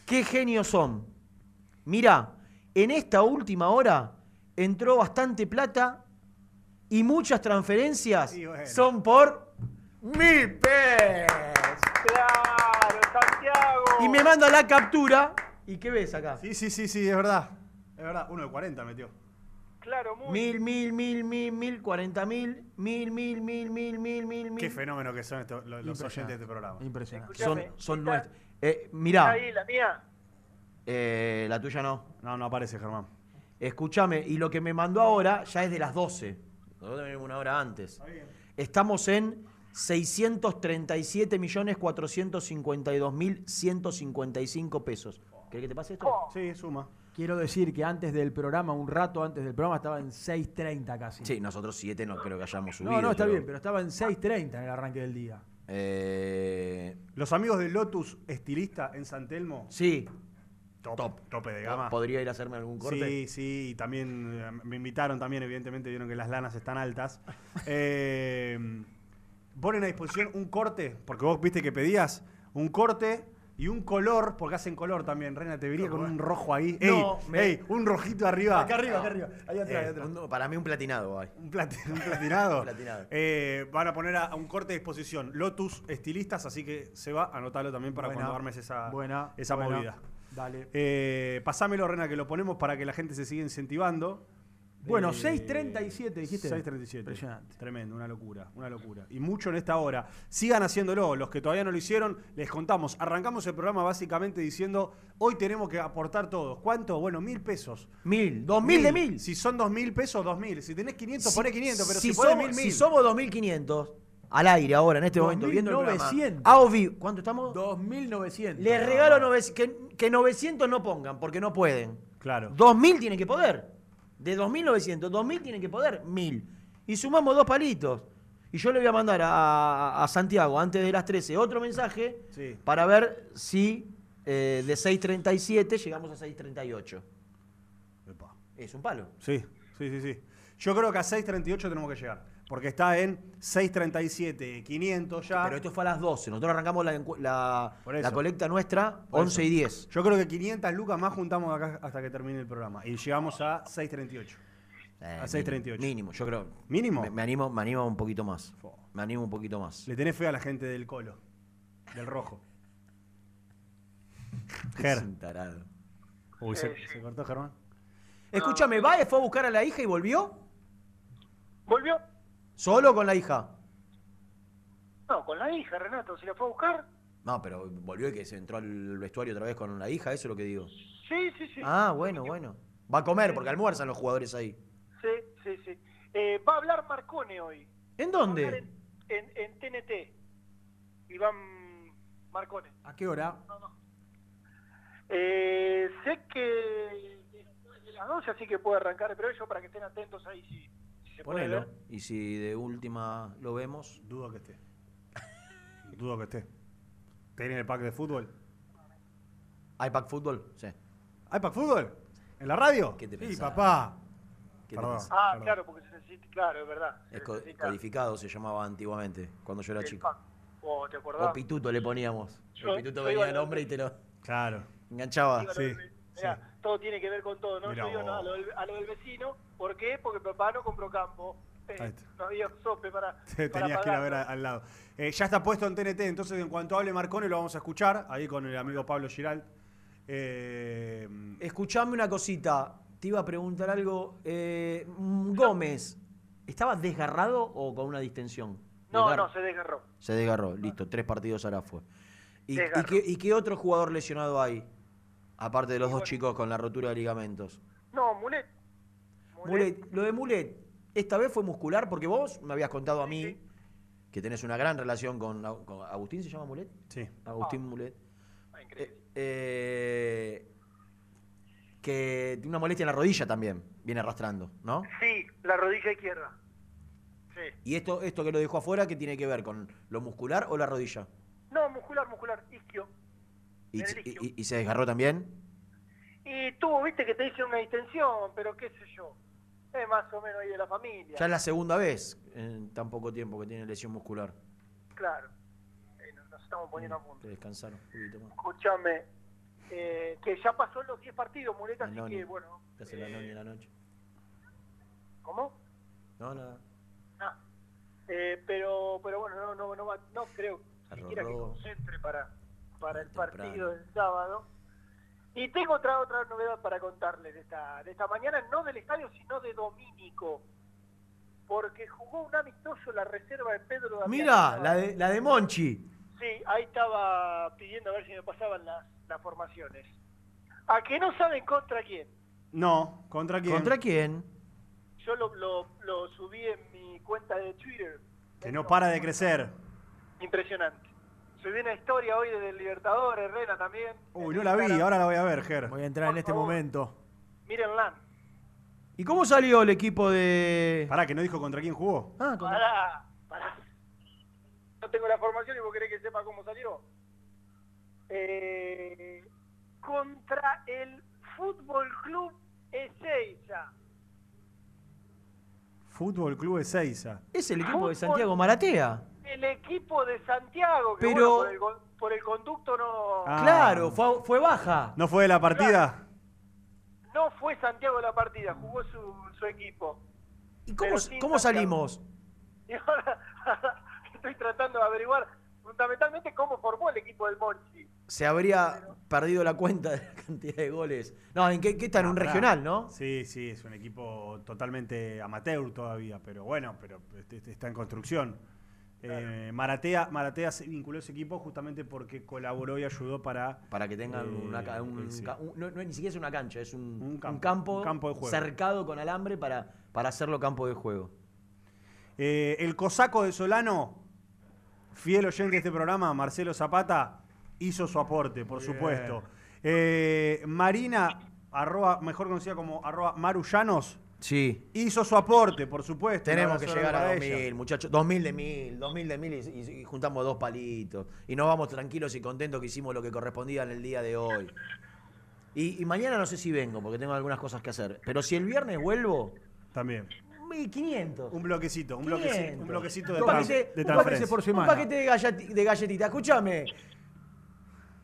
¿Qué genios son? Mirá, en esta última hora entró bastante plata y muchas transferencias Y bueno. son por mil pesos. Claro, Santiago. Y me manda la captura. ¿Y qué ves acá? Sí, sí, sí, sí, es verdad. Es verdad, uno de 40 metió. Claro, muy Mil, mil, mil, mil, mil, cuarenta mil, mil, mil, mil, mil, mil, mil, mil. Qué fenómeno que son estos, los, los oyentes de este programa. Impresionante. Son, Escuchame, son nuestros. Eh, ¿Está mirá, ahí la mía? eh, la tuya no. No, no aparece, Germán. Escúchame, y lo que me mandó ahora ya es de las 12. Nosotros venimos una hora antes. Estamos en 637.452.155 pesos. ¿Querés que te pase esto? Sí, suma. Quiero decir que antes del programa, un rato antes del programa, estaba en 6.30 casi. Sí, nosotros 7 no creo que hayamos subido. no, no, está pero- bien, pero estaba en 6.30 en el arranque del día. Eh, Los amigos de Lotus Estilista en San Telmo. Sí. Top, tope de gama. ¿Podría ir a hacerme algún corte? Sí, sí, y también eh, me invitaron también, evidentemente vieron que las lanas están altas. Eh, ponen a disposición un corte, porque vos viste que pedías un corte y un color, porque hacen color también. Reina, te vería con un rojo ahí. No, ey, me- ey, un rojito arriba. Acá arriba, acá arriba. Ahí atrás, ahí Eh, atrás. un- para mí un platinado hay. Un, plati- un platinado. Platinado. Eh, van a poner a, a un corte de disposición Lotus Estilistas, así que se va, anotalo también para Buena, cuando armes esa, buena, esa buena. movida. Dale. Eh, pasámelo, Rena, que lo ponemos para que la gente se siga incentivando. Bueno, Eh, 6.37 dijiste. 6.37. Impresionante. Tremendo, una locura, una locura. Y mucho en esta hora. Sigan haciéndolo. Los que todavía no lo hicieron, les contamos. Arrancamos el programa básicamente diciendo, hoy tenemos que aportar todos. ¿Cuánto? Bueno, mil pesos. Mil, dos mil de mil. Si son dos mil pesos, dos mil. Si tenés 500, Si- poné 500, pero si, si somos, mil, mil. si somos 2.500 al aire ahora, en este momento, viendo el programa. 2.900. a Ovi- ¿Cuánto estamos? 2.900. Les regalo 900, que, que 900 no pongan, porque no pueden. Claro. 2000 tiene que poder. De 2900, 2000 tiene que poder, 1000. Y sumamos dos palitos. Y yo le voy a mandar a, a Santiago antes de las 13 otro mensaje Sí. para ver si eh, de 6.37 llegamos a 6.38. Es un palo. Sí, sí, sí, sí. Yo creo que a 6.38 tenemos que llegar. Porque está en 6.37, 500 ya. Pero esto fue a las 12. Nosotros arrancamos la, la, colecta nuestra Por 11 y eso. 10. Yo creo que 500 lucas más juntamos acá hasta que termine el programa. Y llegamos a 6.38. Eh, a 6.38. Mínimo, yo creo. ¿Mínimo? Me, me animo, me animo un poquito más. Me animo un poquito más. Le tenés fe a la gente del colo. Del rojo. Es Ger. un tarado. Uy, se, se cortó Germán. Escúchame, ¿Baez fue a buscar a la hija y volvió? ¿Volvió? ¿Solo o con la hija? No, con la hija, Renato. ¿Se la fue a buscar? No, pero volvió y que se entró al vestuario otra vez con la hija, eso es lo que digo. Sí, sí, sí. Ah, bueno, bueno. Va a comer porque almuerzan los jugadores ahí. Sí, sí, sí. Eh, va a hablar Marcone hoy. ¿En a dónde? En, en, en TNT. Iván Marcone. ¿A qué hora? Eh, sé que de las 12, así que puede arrancar el yo para que estén atentos ahí si, si se puede Ponelo. ver. Y si de última lo vemos. Dudo que esté. Dudo que esté. ¿Tienen el pack de fútbol? ¿iPack Fútbol? Sí. ¿Hay pack fútbol? ¿En la radio? ¿Qué te Sí, pensás? papá. ¿Qué te Perdón. pensás? Ah, Perdón. claro, porque se necesita, claro, es verdad. Es se co- necesita codificado se llamaba antiguamente, cuando yo era el chico. pack. Oh, ¿te acordás? O pituto le poníamos. Yo- el pituto venía el hombre y te lo Claro. enganchaba. Del- mirá, Todo tiene que ver con todo, ¿no? Mirá Yo digo vos. no, a, lo del, a lo del vecino. ¿Por qué? Porque papá no compró campo. Eh, no había sope para. Te para Tenías que ir a ver al lado. Eh, ya está puesto en TNT, entonces en cuanto hable Marcone lo vamos a escuchar, ahí con el amigo Pablo Giral. Eh, Escuchame una cosita. Te iba a preguntar algo. Eh, Gómez, ¿estaba desgarrado o con una distensión? No, Desgar- no, se desgarró. Se desgarró, listo. Tres partidos ahora fue. ¿Y, y Desgarró. qué, y qué otro jugador lesionado hay? Aparte de los dos chicos con la rotura de ligamentos. No, Mulet. Mulet, lo de Mulet, ¿esta vez fue muscular? Porque vos me habías contado a mí que tenés una gran relación con, Agustín, ¿se llama Mulet? Sí. Agustín Ah. Mulet. Eh, eh, que tiene una molestia en la rodilla también, viene arrastrando, ¿no? Sí, la rodilla izquierda. Sí. ¿Y esto, esto que lo dejó afuera, qué tiene que ver? ¿Con lo muscular o la rodilla? No, muscular, muscular, isquio. ¿Y, y- se desgarró también? Y tú, viste que te dicen una distensión, pero qué sé yo. Es más o menos ahí de la familia. Ya es la segunda vez en tan poco tiempo que tiene lesión muscular. Claro. Eh, nos, estamos poniendo a punto. Te descansaron un poquito más. Escúchame. eh, que ya pasó los 10 partidos, Muleta, así que bueno. Te hace la noche en la noche. ¿Cómo? No, nada. Ah. Eh, pero, pero bueno, no, no, no, no creo Arro, siquiera que concentre para, para el Temprano. partido del sábado. Y tengo otra otra novedad para contarles de esta, de esta mañana, no del estadio, sino de Domínico. Porque jugó un amistoso la reserva de Pedro Damián. Mira, la de, la de Monchi. Sí, ahí estaba pidiendo a ver si me pasaban las, las formaciones. A que no saben contra quién. no, ¿contra quién? ¿Contra quién? Yo lo, lo, lo subí en mi cuenta de Twitter. Que no para de crecer. Impresionante. Subí una historia hoy desde el Libertador, Herrera también. Uy, no la vi, ahora la voy a ver, Ger. Voy a entrar en este momento. Mírenla. ¿Y cómo salió el equipo de...? Pará, que no dijo contra quién jugó. Ah, contra- Pará, pará. No tengo la formación y vos querés que sepa cómo salió. Eh, contra el Fútbol Club Ezeiza. Fútbol Club Ezeiza. Es el equipo de. Santiago Maratea. El equipo de Santiago, que Pero- bueno, por, el, con- por el conducto no, Ah. Claro, fue, fue baja. ¿No fue de la partida? no fue Santiago la partida, jugó su, su equipo. ¿Y cómo, cómo salimos? Y ahora estoy tratando de averiguar fundamentalmente cómo formó el equipo del Monchi. Se habría perdido la cuenta de la cantidad de goles. No, ¿en qué, qué está? En Ah, un regional, ¿no? Sí, sí, es un equipo totalmente amateur todavía, pero bueno, pero este- este está en construcción. Eh, Maratea, Maratea se vinculó a ese equipo justamente porque colaboró y ayudó para... Para que tengan Eh, una, un, sí. ca- un- no, no, ni siquiera es una cancha, es un, un campo, campo, de juego. cercado con alambre para, para hacerlo campo de juego. Eh, el cosaco de Solano, fiel oyente de este programa, Marcelo Zapata, hizo su aporte, por Bien. supuesto. Marina, arroba, mejor conocida como arroba marullanos, Sí. hizo su aporte, por supuesto. Tenemos Un que llegar a para 2000, ella. muchachos. 2000 de 1000, 2000 de 1000 y, juntamos dos palitos. Y nos vamos tranquilos y contentos que hicimos lo que correspondía en el día de hoy. Y, y mañana no sé si vengo, porque tengo algunas cosas que hacer. Pero si el viernes vuelvo, También. 1500. Un bloquecito, un bloquecito, 500. un bloquecito de, Un paquete- de un paquete por Un semana. paquete de, de galletita. Escúchame,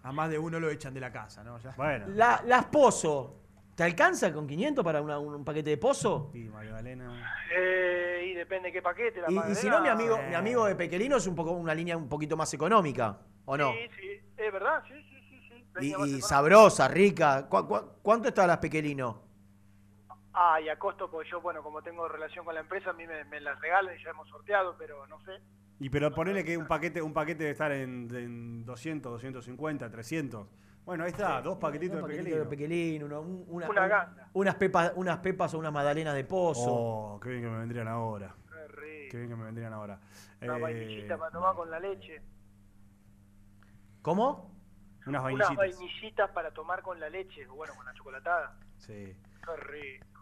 A más de uno lo echan de la casa, ¿no? Ya. Bueno. la- las pozo. ¿Te alcanza con 500 para una- un paquete de pozo? Y Magdalena. Eh, y depende de qué paquete. La Y, y si no, mi amigo, mi amigo de Pequelino es un poco, una línea un poquito más económica, ¿o no? Sí, sí, es verdad, sí, sí, sí. sí. Y, sabrosa, rica. ¿Cu- cu- cuánto está las Pequelino? Ah, y a costo, porque yo, bueno, como tengo relación con la empresa, a mí me, me las regalan y ya hemos sorteado, pero no sé. Y pero ponele que un paquete, un paquete debe estar en, en 200, 250, 300. Bueno, ahí está, dos paquetitos Un de paquetito pequeño. de Pequelino, uno- un- una, Una unas, pepas, unas pepas o unas magdalenas de pozo. Oh, qué bien que me vendrían ahora. Qué rico. Qué bien que me vendrían ahora. Una Eh, vainillita para tomar con la leche. ¿Cómo? unas Unas vainillitas. vainillitas para tomar con la leche, o bueno, con la chocolatada. Sí.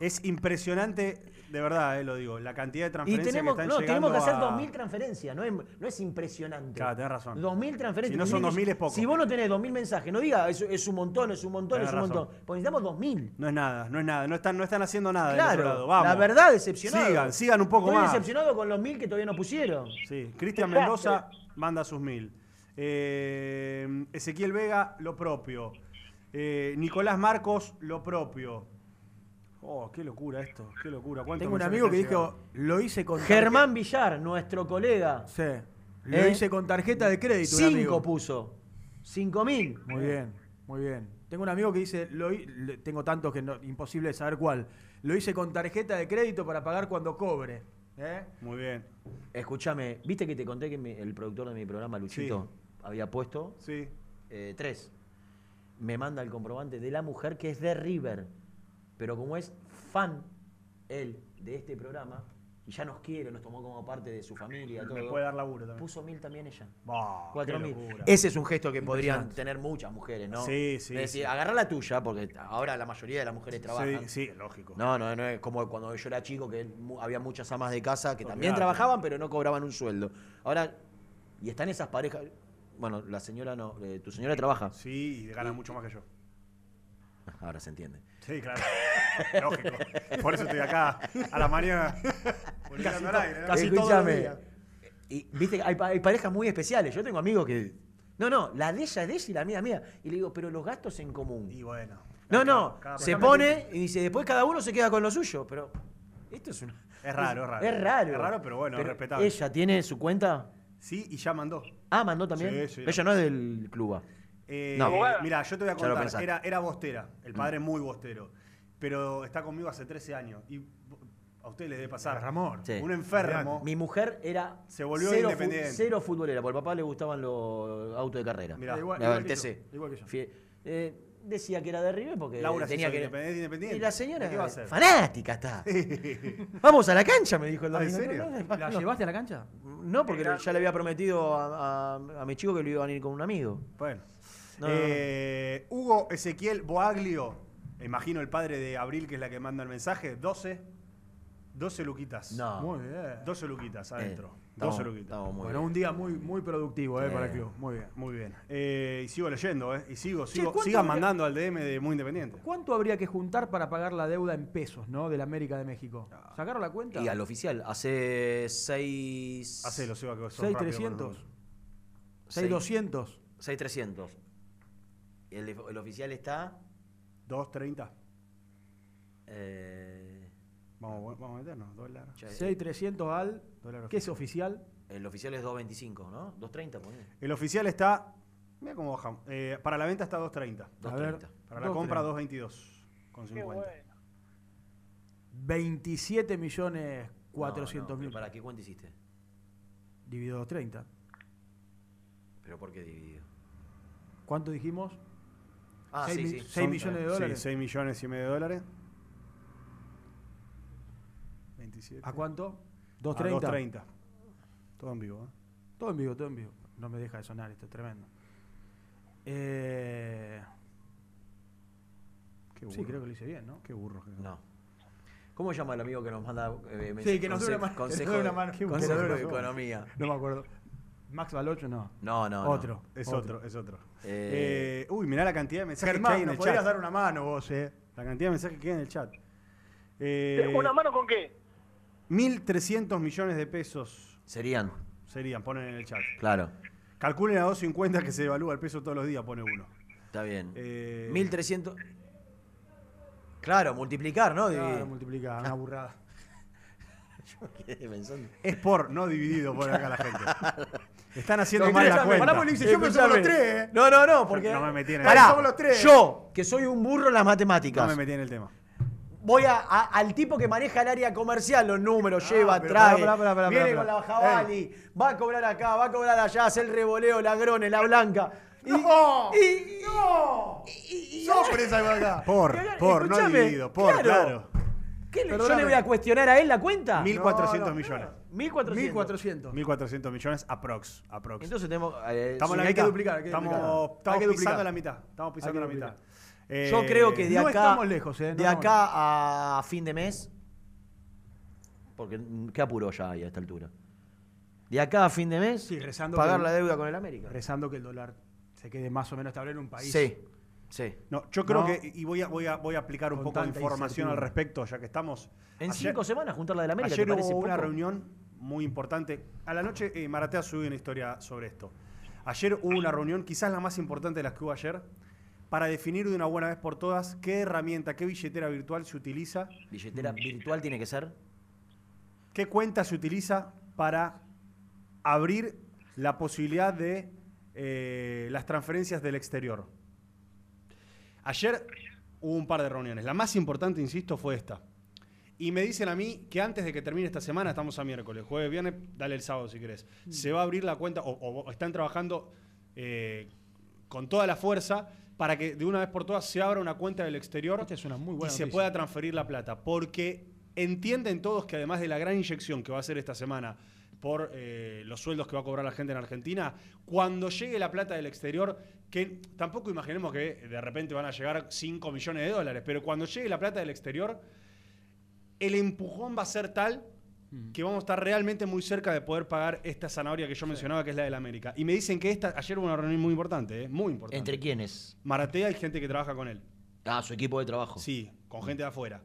Es impresionante, de verdad, eh, lo digo, la cantidad de Y transferencias tenemos, que están no, llegando tenemos que hacer a- 2.000 transferencias, no es, no es impresionante. Claro, tenés razón. 2.000 transferencias. Si no son 2.000 2.000 es poco. Si vos no tenés 2.000 mensajes, no diga es, es un montón, es un montón, Tenés es un razón. montón. Porque necesitamos 2.000. No es nada, no es nada. No están, no están haciendo nada. del otro Claro, lado. Vamos. la verdad, decepcionado. Sigan, sigan un poco Estoy más. decepcionado con los 1.000 que todavía no pusieron. Sí, Cristian Mendoza manda sus mil. Eh, Ezequiel Vega, lo propio. Eh, Nicolás Marcos, lo propio. Oh, qué locura esto, qué locura. ¿Cuántos Tengo un amigo que dijo, lo hice con Germán Villar, nuestro colega. Sí. Lo ¿Eh? hice con tarjeta de crédito. un Cinco amigo. puso. 5.000. Muy bien, muy bien. Tengo un amigo que dice, lo tengo tantos que no, imposible saber cuál. Lo hice con tarjeta de crédito para pagar cuando cobre. ¿Eh? Muy bien. Escúchame, ¿viste que te conté que mi- el productor de mi programa, Luchito, había puesto Sí. eh, tres? Me manda el comprobante de la mujer que es de River. Pero como es fan, él, de este programa, y ya nos quiere, nos tomó como parte de su familia, todo. Me puede dar laburo también. Puso mil también ella. Bah, Cuatro mil. Ese es un gesto que podrían tener muchas mujeres, ¿no? Sí, sí, Es decir, sí. agarrar la tuya, porque ahora la mayoría de las mujeres trabajan. Sí, sí, lógico. No, no, no es como cuando yo era chico, que había muchas amas de casa que también trabajaban, pero no cobraban un sueldo. Ahora, y están esas parejas. Bueno, la señora no, eh, tu señora trabaja. Sí, y gana mucho más que yo. Ahora se entiende. Sí, claro. Lógico. Por eso estoy acá a la mañana. volviendo al aire, ¿no? Casi Escúchame. Y viste, hay, pa- hay parejas muy especiales. Yo tengo amigos que. No, no, la de ella es de ella y la mía es mía. Y le digo, pero los gastos en común. Y bueno. No, no, cada se pone y dice, después cada uno se queda con lo suyo. Pero esto es una. Es raro, es raro. Es raro. Es raro, pero bueno, es respetable. ¿Ella tiene su cuenta? Sí, y ya mandó. Ah, mandó también. Sí, sí. Ella no es del club. Eh, No. Mira, yo te voy a contar. Era, era bostera. El padre es muy bostero. Pero está conmigo hace 13 años. Y a ustedes les debe pasar. Ramón. Sí. Un enfermo. Mi mujer era Se volvió cero, fu- independiente. cero futbolera, porque al papá le gustaban los autos de carrera. Mirá. Igual, igual el que TC. yo, igual que yo. Fie- eh, decía que era de River porque Laura tenía que independiente, independiente. Y la señora ¿Qué va a hacer? fanática está. Vamos a la cancha, me dijo el Ah, ¿en domingo. serio? No, no, ¿La no. llevaste a la cancha? No, porque ya le había prometido a, a, a mi chico que lo iban a ir con un amigo. Bueno. No, no, Eh, Hugo Ezequiel Boaglio, imagino el padre de Abril, que es la que manda el mensaje, 12. 12 luquitas. No. Muy bien. 12 luquitas adentro. Eh, estamos- 12 luquitas. estamos muy bueno, bien. un día muy, muy productivo eh, Sí. para el club. Muy bien. Muy bien. Eh, y sigo leyendo, ¿eh? Y sigo, Che, sigo. ¿cuánto Sigan habría- mandando al DM de Muy Independiente. ¿Cuánto habría que juntar para pagar la deuda en pesos, ¿no? De la América de México. ¿Sacaron la cuenta? Y al oficial, hace 6... Hacelo, Seba, que sos 6,300. rápido con los 6,200. 6,300. El, el oficial está... números. 2.30. eh, Vamos, vamos a meternos, dólar. ya- 6,300 al. Dólar ¿Qué es oficial? el oficial es 2.25, ¿no? 2.30, ponele. El oficial está. Mira cómo bajamos. Eh, para la venta está 2.30. A ver. 2.30. Para la 2.30. compra 2.22. Con Qué 50. bueno. 27 millones No, 400 no, mil. pero ¿Para qué cuenta hiciste? Dividido 230. ¿Pero por qué dividido? ¿Cuánto dijimos? Ah, Seis sí, mi- sí. seis Son, millones de dólares. Sí, 6 millones y medio de dólares. 27. ¿A cuánto? A 230. 2.30. Todo en vivo, ¿eh? Todo en vivo, todo en vivo. No me deja de sonar, esto es tremendo. Eh, Sí, creo que lo hice bien, ¿no? Qué burro. No. ¿Cómo llama el amigo que nos manda eh, Sí, que nos dé conse- una mano. consejo, que una mano. consejo Qué de burro. economía? No me acuerdo. Max Balocho, no. No, no, no. Otro. Es otro, es otro. Eh, Eh, uy, mirá la cantidad de mensajes que Germán, hay en nos el podrías chat. dar una mano vos, eh. La cantidad de mensajes que hay en el chat. Eh, ¿Una mano con qué? 1.300 millones de pesos Serían, serían, ponen en el chat. claro. Calculen a 2.50 que se devalúa el peso todos los días, pone uno. Está bien. Eh, 1300. Claro, multiplicar, ¿no? Claro, multiplicar, una burrada. Yo quedé pensando. Es por, no dividido, pone acá la gente. Están haciendo No, mal la escúchame, cuenta. pará, yo pensé somos los tres, eh. No, no, no, porque. No me metí en el Pará, tema. somos los tres. Yo, que soy un burro en las matemáticas. No me metí en el tema. Voy a, a- al tipo que maneja el área comercial, los números, Ah, lleva, pero trae, pará, pará, pará, viene pará, con la pará. jabali, va a cobrar acá, va a cobrar allá, hace el revoleo, la grone, la blanca. Y, ¡No! y- ¡No! ¡Sorpresa igual acá! Por, por, no Escuchame, dividido, por, claro. claro. ¿Qué le- ¿Yo Perdóname. le voy a cuestionar a él la cuenta? 1.400 No, no, millones. 1400. 1400. 1.400 millones aprox. aprox. Entonces tenemos. eh, estamos en sí, la hay que mitad. duplicar, hay que estamos duplicar. estamos Hay que duplicar. pisando la mitad. Estamos pisando la que mitad. Eh, Yo creo que de no acá. estamos lejos, eh, no de estamos acá a fin de mes. Porque qué apuro ya hay a esta altura. De acá a fin de mes. Sí, rezando pagar que- la deuda con el América. Rezando que el dólar se quede más o menos estable en un país. Sí, sí. No, yo creo No. que, y voy a, voy a, voy a aplicar un Con poco de información al respecto, ya que estamos. En Ayer- cinco semanas juntar la del América. Ayer ¿te parece hubo una poco? reunión muy importante. A la noche eh, Maratea subió una historia sobre esto. Ayer hubo una reunión, quizás la más importante de las que hubo ayer, para definir de una buena vez por todas qué herramienta, qué billetera virtual se utiliza, Billetera virtual tiene que ser. qué cuenta se utiliza para abrir la posibilidad de eh, las transferencias del exterior. Ayer hubo un par de reuniones. La más importante, insisto, fue esta. Y me dicen a mí que antes de que termine esta semana, estamos a miércoles, jueves, viernes, dale el sábado si querés. Se va a abrir la cuenta, o, o están trabajando eh, con toda la fuerza para que de una vez por todas se abra una cuenta del exterior Esta es una muy y se pueda transferir la plata. Porque entienden todos que además de la gran inyección que va a hacer esta semana por eh, los sueldos que va a cobrar la gente en Argentina, cuando llegue la plata del exterior, que tampoco imaginemos que de repente van a llegar 5 millones de dólares, pero cuando llegue la plata del exterior, el empujón va a ser tal que vamos a estar realmente muy cerca de poder pagar esta zanahoria que yo mencionaba, que es la del América. Y me dicen que esta, ayer hubo una reunión muy importante, ¿eh? muy importante. ¿Entre quiénes? Maratea y gente que trabaja con él. Ah, su equipo de trabajo. Sí, con gente de afuera.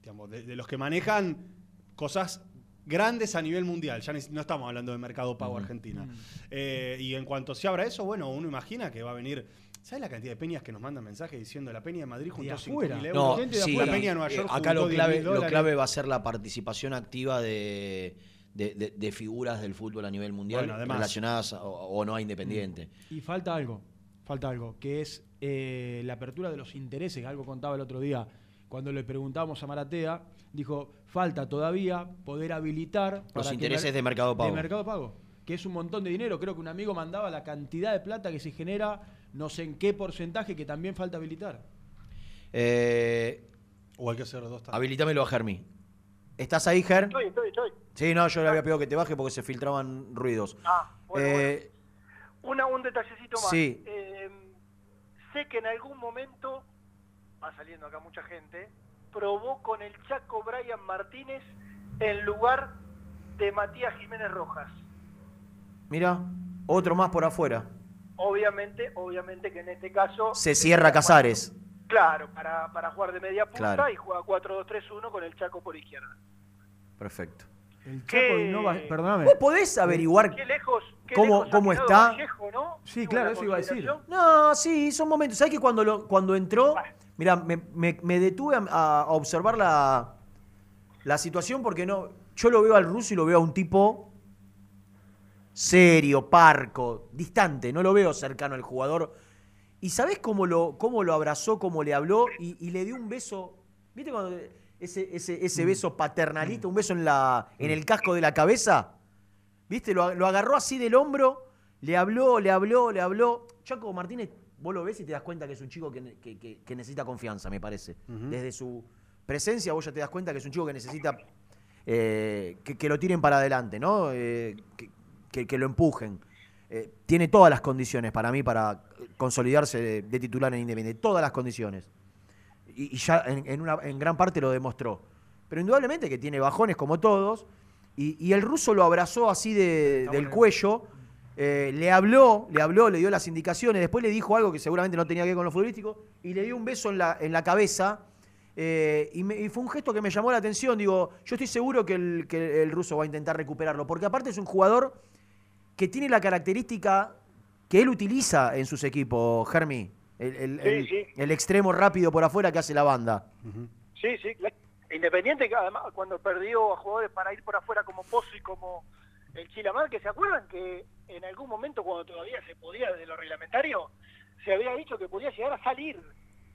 Digamos, de, de los que manejan cosas grandes a nivel mundial. Ya no estamos hablando de mercado pago Argentina. Eh, y en cuanto se abra eso, bueno, uno imagina que va a venir. ¿Sabes la cantidad de peñas que nos mandan mensajes diciendo la peña de Madrid juntó 5 afuera. mil No, euros? sí, la peña de Nueva eh, York acá lo juntó 10.000 clave, lo clave va a ser la participación activa de, de, de- de figuras del fútbol a nivel mundial Bueno, además. relacionadas a- o, o no a Independiente. Y falta algo, falta algo, que es eh, la apertura de los intereses, que algo contaba el otro día. Cuando le preguntamos a Maratea, dijo, falta todavía poder habilitar... Los intereses de Mercado Pago. De Mercado Pago, que es un montón de dinero. Creo que un amigo mandaba la cantidad de plata que se genera, no sé en qué porcentaje, que también falta habilitar. Eh, O hay que hacer los dos también. habilítamelo a Germi. ¿Estás ahí, Ger? Estoy, estoy, estoy. Sí, no, yo le había pedido que te baje porque se filtraban ruidos. Ah, bueno, Eh, Una, un detallecito más. Sí. Eh, sé que en algún momento, va saliendo acá mucha gente, probó con el Chaco Brian Martínez en lugar de Matías Jiménez Rojas. Mira, otro más por afuera. Obviamente, obviamente que en este caso... Se cierra Casares. Claro, para, para jugar de media punta Claro. y juega 4-2-3-1 con el Chaco por izquierda. Perfecto. El ¿Qué- Chaco Innova, perdóname. ¿Vos podés averiguar Qué lejos, qué cómo, lejos cómo está? Vallejo, ¿no? Sí, claro, la eso iba a decir. No, sí, son momentos. ¿Sabes que cuando, lo, cuando entró, mira, me, me- me detuve a, a observar la, la situación porque no, yo lo veo al ruso y lo veo a un tipo serio, parco, distante, no lo veo cercano al jugador. ¿Y sabés cómo lo, cómo lo abrazó, cómo le habló y, y le dio un beso? ¿Viste cuando ese, ese, ese beso paternalista, un beso en, la, en el casco de la cabeza? ¿Viste? Lo, lo agarró así del hombro, le habló, le habló, le habló. Chaco Martínez, vos lo ves y te das cuenta que es un chico que, que- que- que necesita confianza, me parece. Desde su presencia vos ya te das cuenta que es un chico que necesita eh, que, que lo tiren para adelante, ¿no? Eh, que, lo empujen. Eh, tiene todas las condiciones para mí para... consolidarse de, de titular en Independiente. Todas las condiciones. Y, y ya en, en una, en gran parte lo demostró. Pero indudablemente que tiene bajones como todos. Y, y el ruso lo abrazó así de- del cuello. eh, le habló, le habló, le dio las indicaciones. Después le dijo algo que seguramente no tenía que ver con lo futbolístico. Y le dio un beso en la, en la cabeza. eh, y, me- y fue un gesto que me llamó la atención. Digo, yo estoy seguro que el, que el ruso va a intentar recuperarlo. Porque aparte es un jugador que tiene la característica que él utiliza en sus equipos, Germi. El, el- Sí, el- sí. el extremo rápido por afuera que hace la banda. Sí, sí. Independiente que además cuando perdió a jugadores para ir por afuera como Pozo y como el Chilamar, que se acuerdan que en algún momento cuando todavía se podía desde lo reglamentario, se había dicho que podía llegar a salir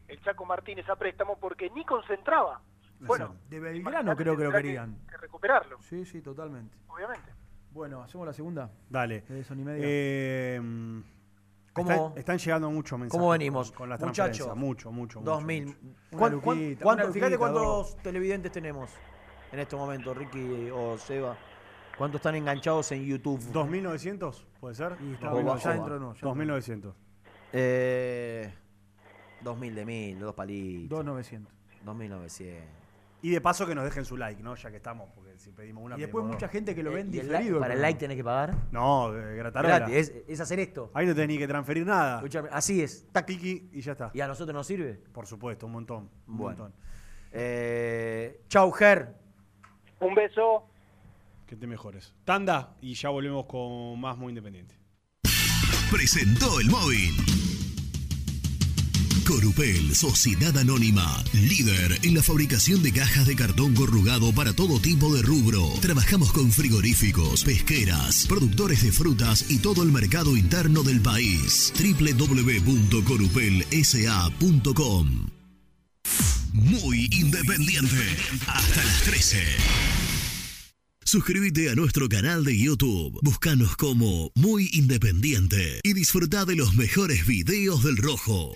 el Chaco Martínez a préstamo porque ni concentraba. Bueno, De Belgrano creo que lo querían. que recuperarlo, Sí, sí, totalmente. obviamente. Bueno, hacemos la segunda. Dale. De Sony Media. Eh, ¿Cómo? están, están llegando muchos mensajes. ¿Cómo venimos? Con, con las Muchachos. Mucho, mucho, mucho. 2000. mucho. ¿Cuán- cuán- luquita, cuánto- una fíjate cuántos televidentes tenemos en este momento, Ricky o Seba. ¿Cuántos están enganchados en YouTube? ¿2900? ¿Puede ser? Y está, Oba, ya oba. entró no. ya 2900. Eh, 2000 de mil, dos palitos. 2900. 2900. Y de paso que nos dejen su like, ¿no? Ya que estamos, porque si pedimos una. Y después pedimos mucha dos. gente que lo ven diferido. ¿Para el like tenés que pagar? No, eh, gratarola. Gratis, es, es hacer esto. Ahí no tenés ni que transferir nada. Escuchame, así es. Tac. Tiki y ya está. ¿Y a nosotros nos sirve? Por supuesto, un montón. Un Bueno. montón. Eh, chau, Ger. Un beso. Que te mejores. Tanda y ya volvemos con más muy independiente. Presentó el móvil. Corupel, Sociedad Anónima, líder en la fabricación de cajas de cartón corrugado para todo tipo de rubro. Trabajamos con frigoríficos, pesqueras, productores de frutas y todo el mercado interno del país. www.corupelsa.com Muy independiente. Hasta las 13. Suscríbete a nuestro canal de YouTube. Búscanos como Muy Independiente y disfruta de los mejores videos del Rojo.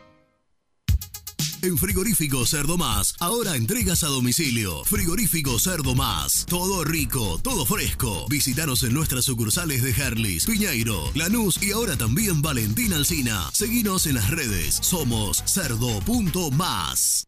En Frigorífico Cerdo Más, ahora entregas a domicilio. Frigorífico Cerdo Más, todo rico, todo fresco. Visítanos en nuestras sucursales de Herlis, Piñeiro, Lanús y ahora también Valentín Alcina. Seguinos en las redes, somos cerdo.más.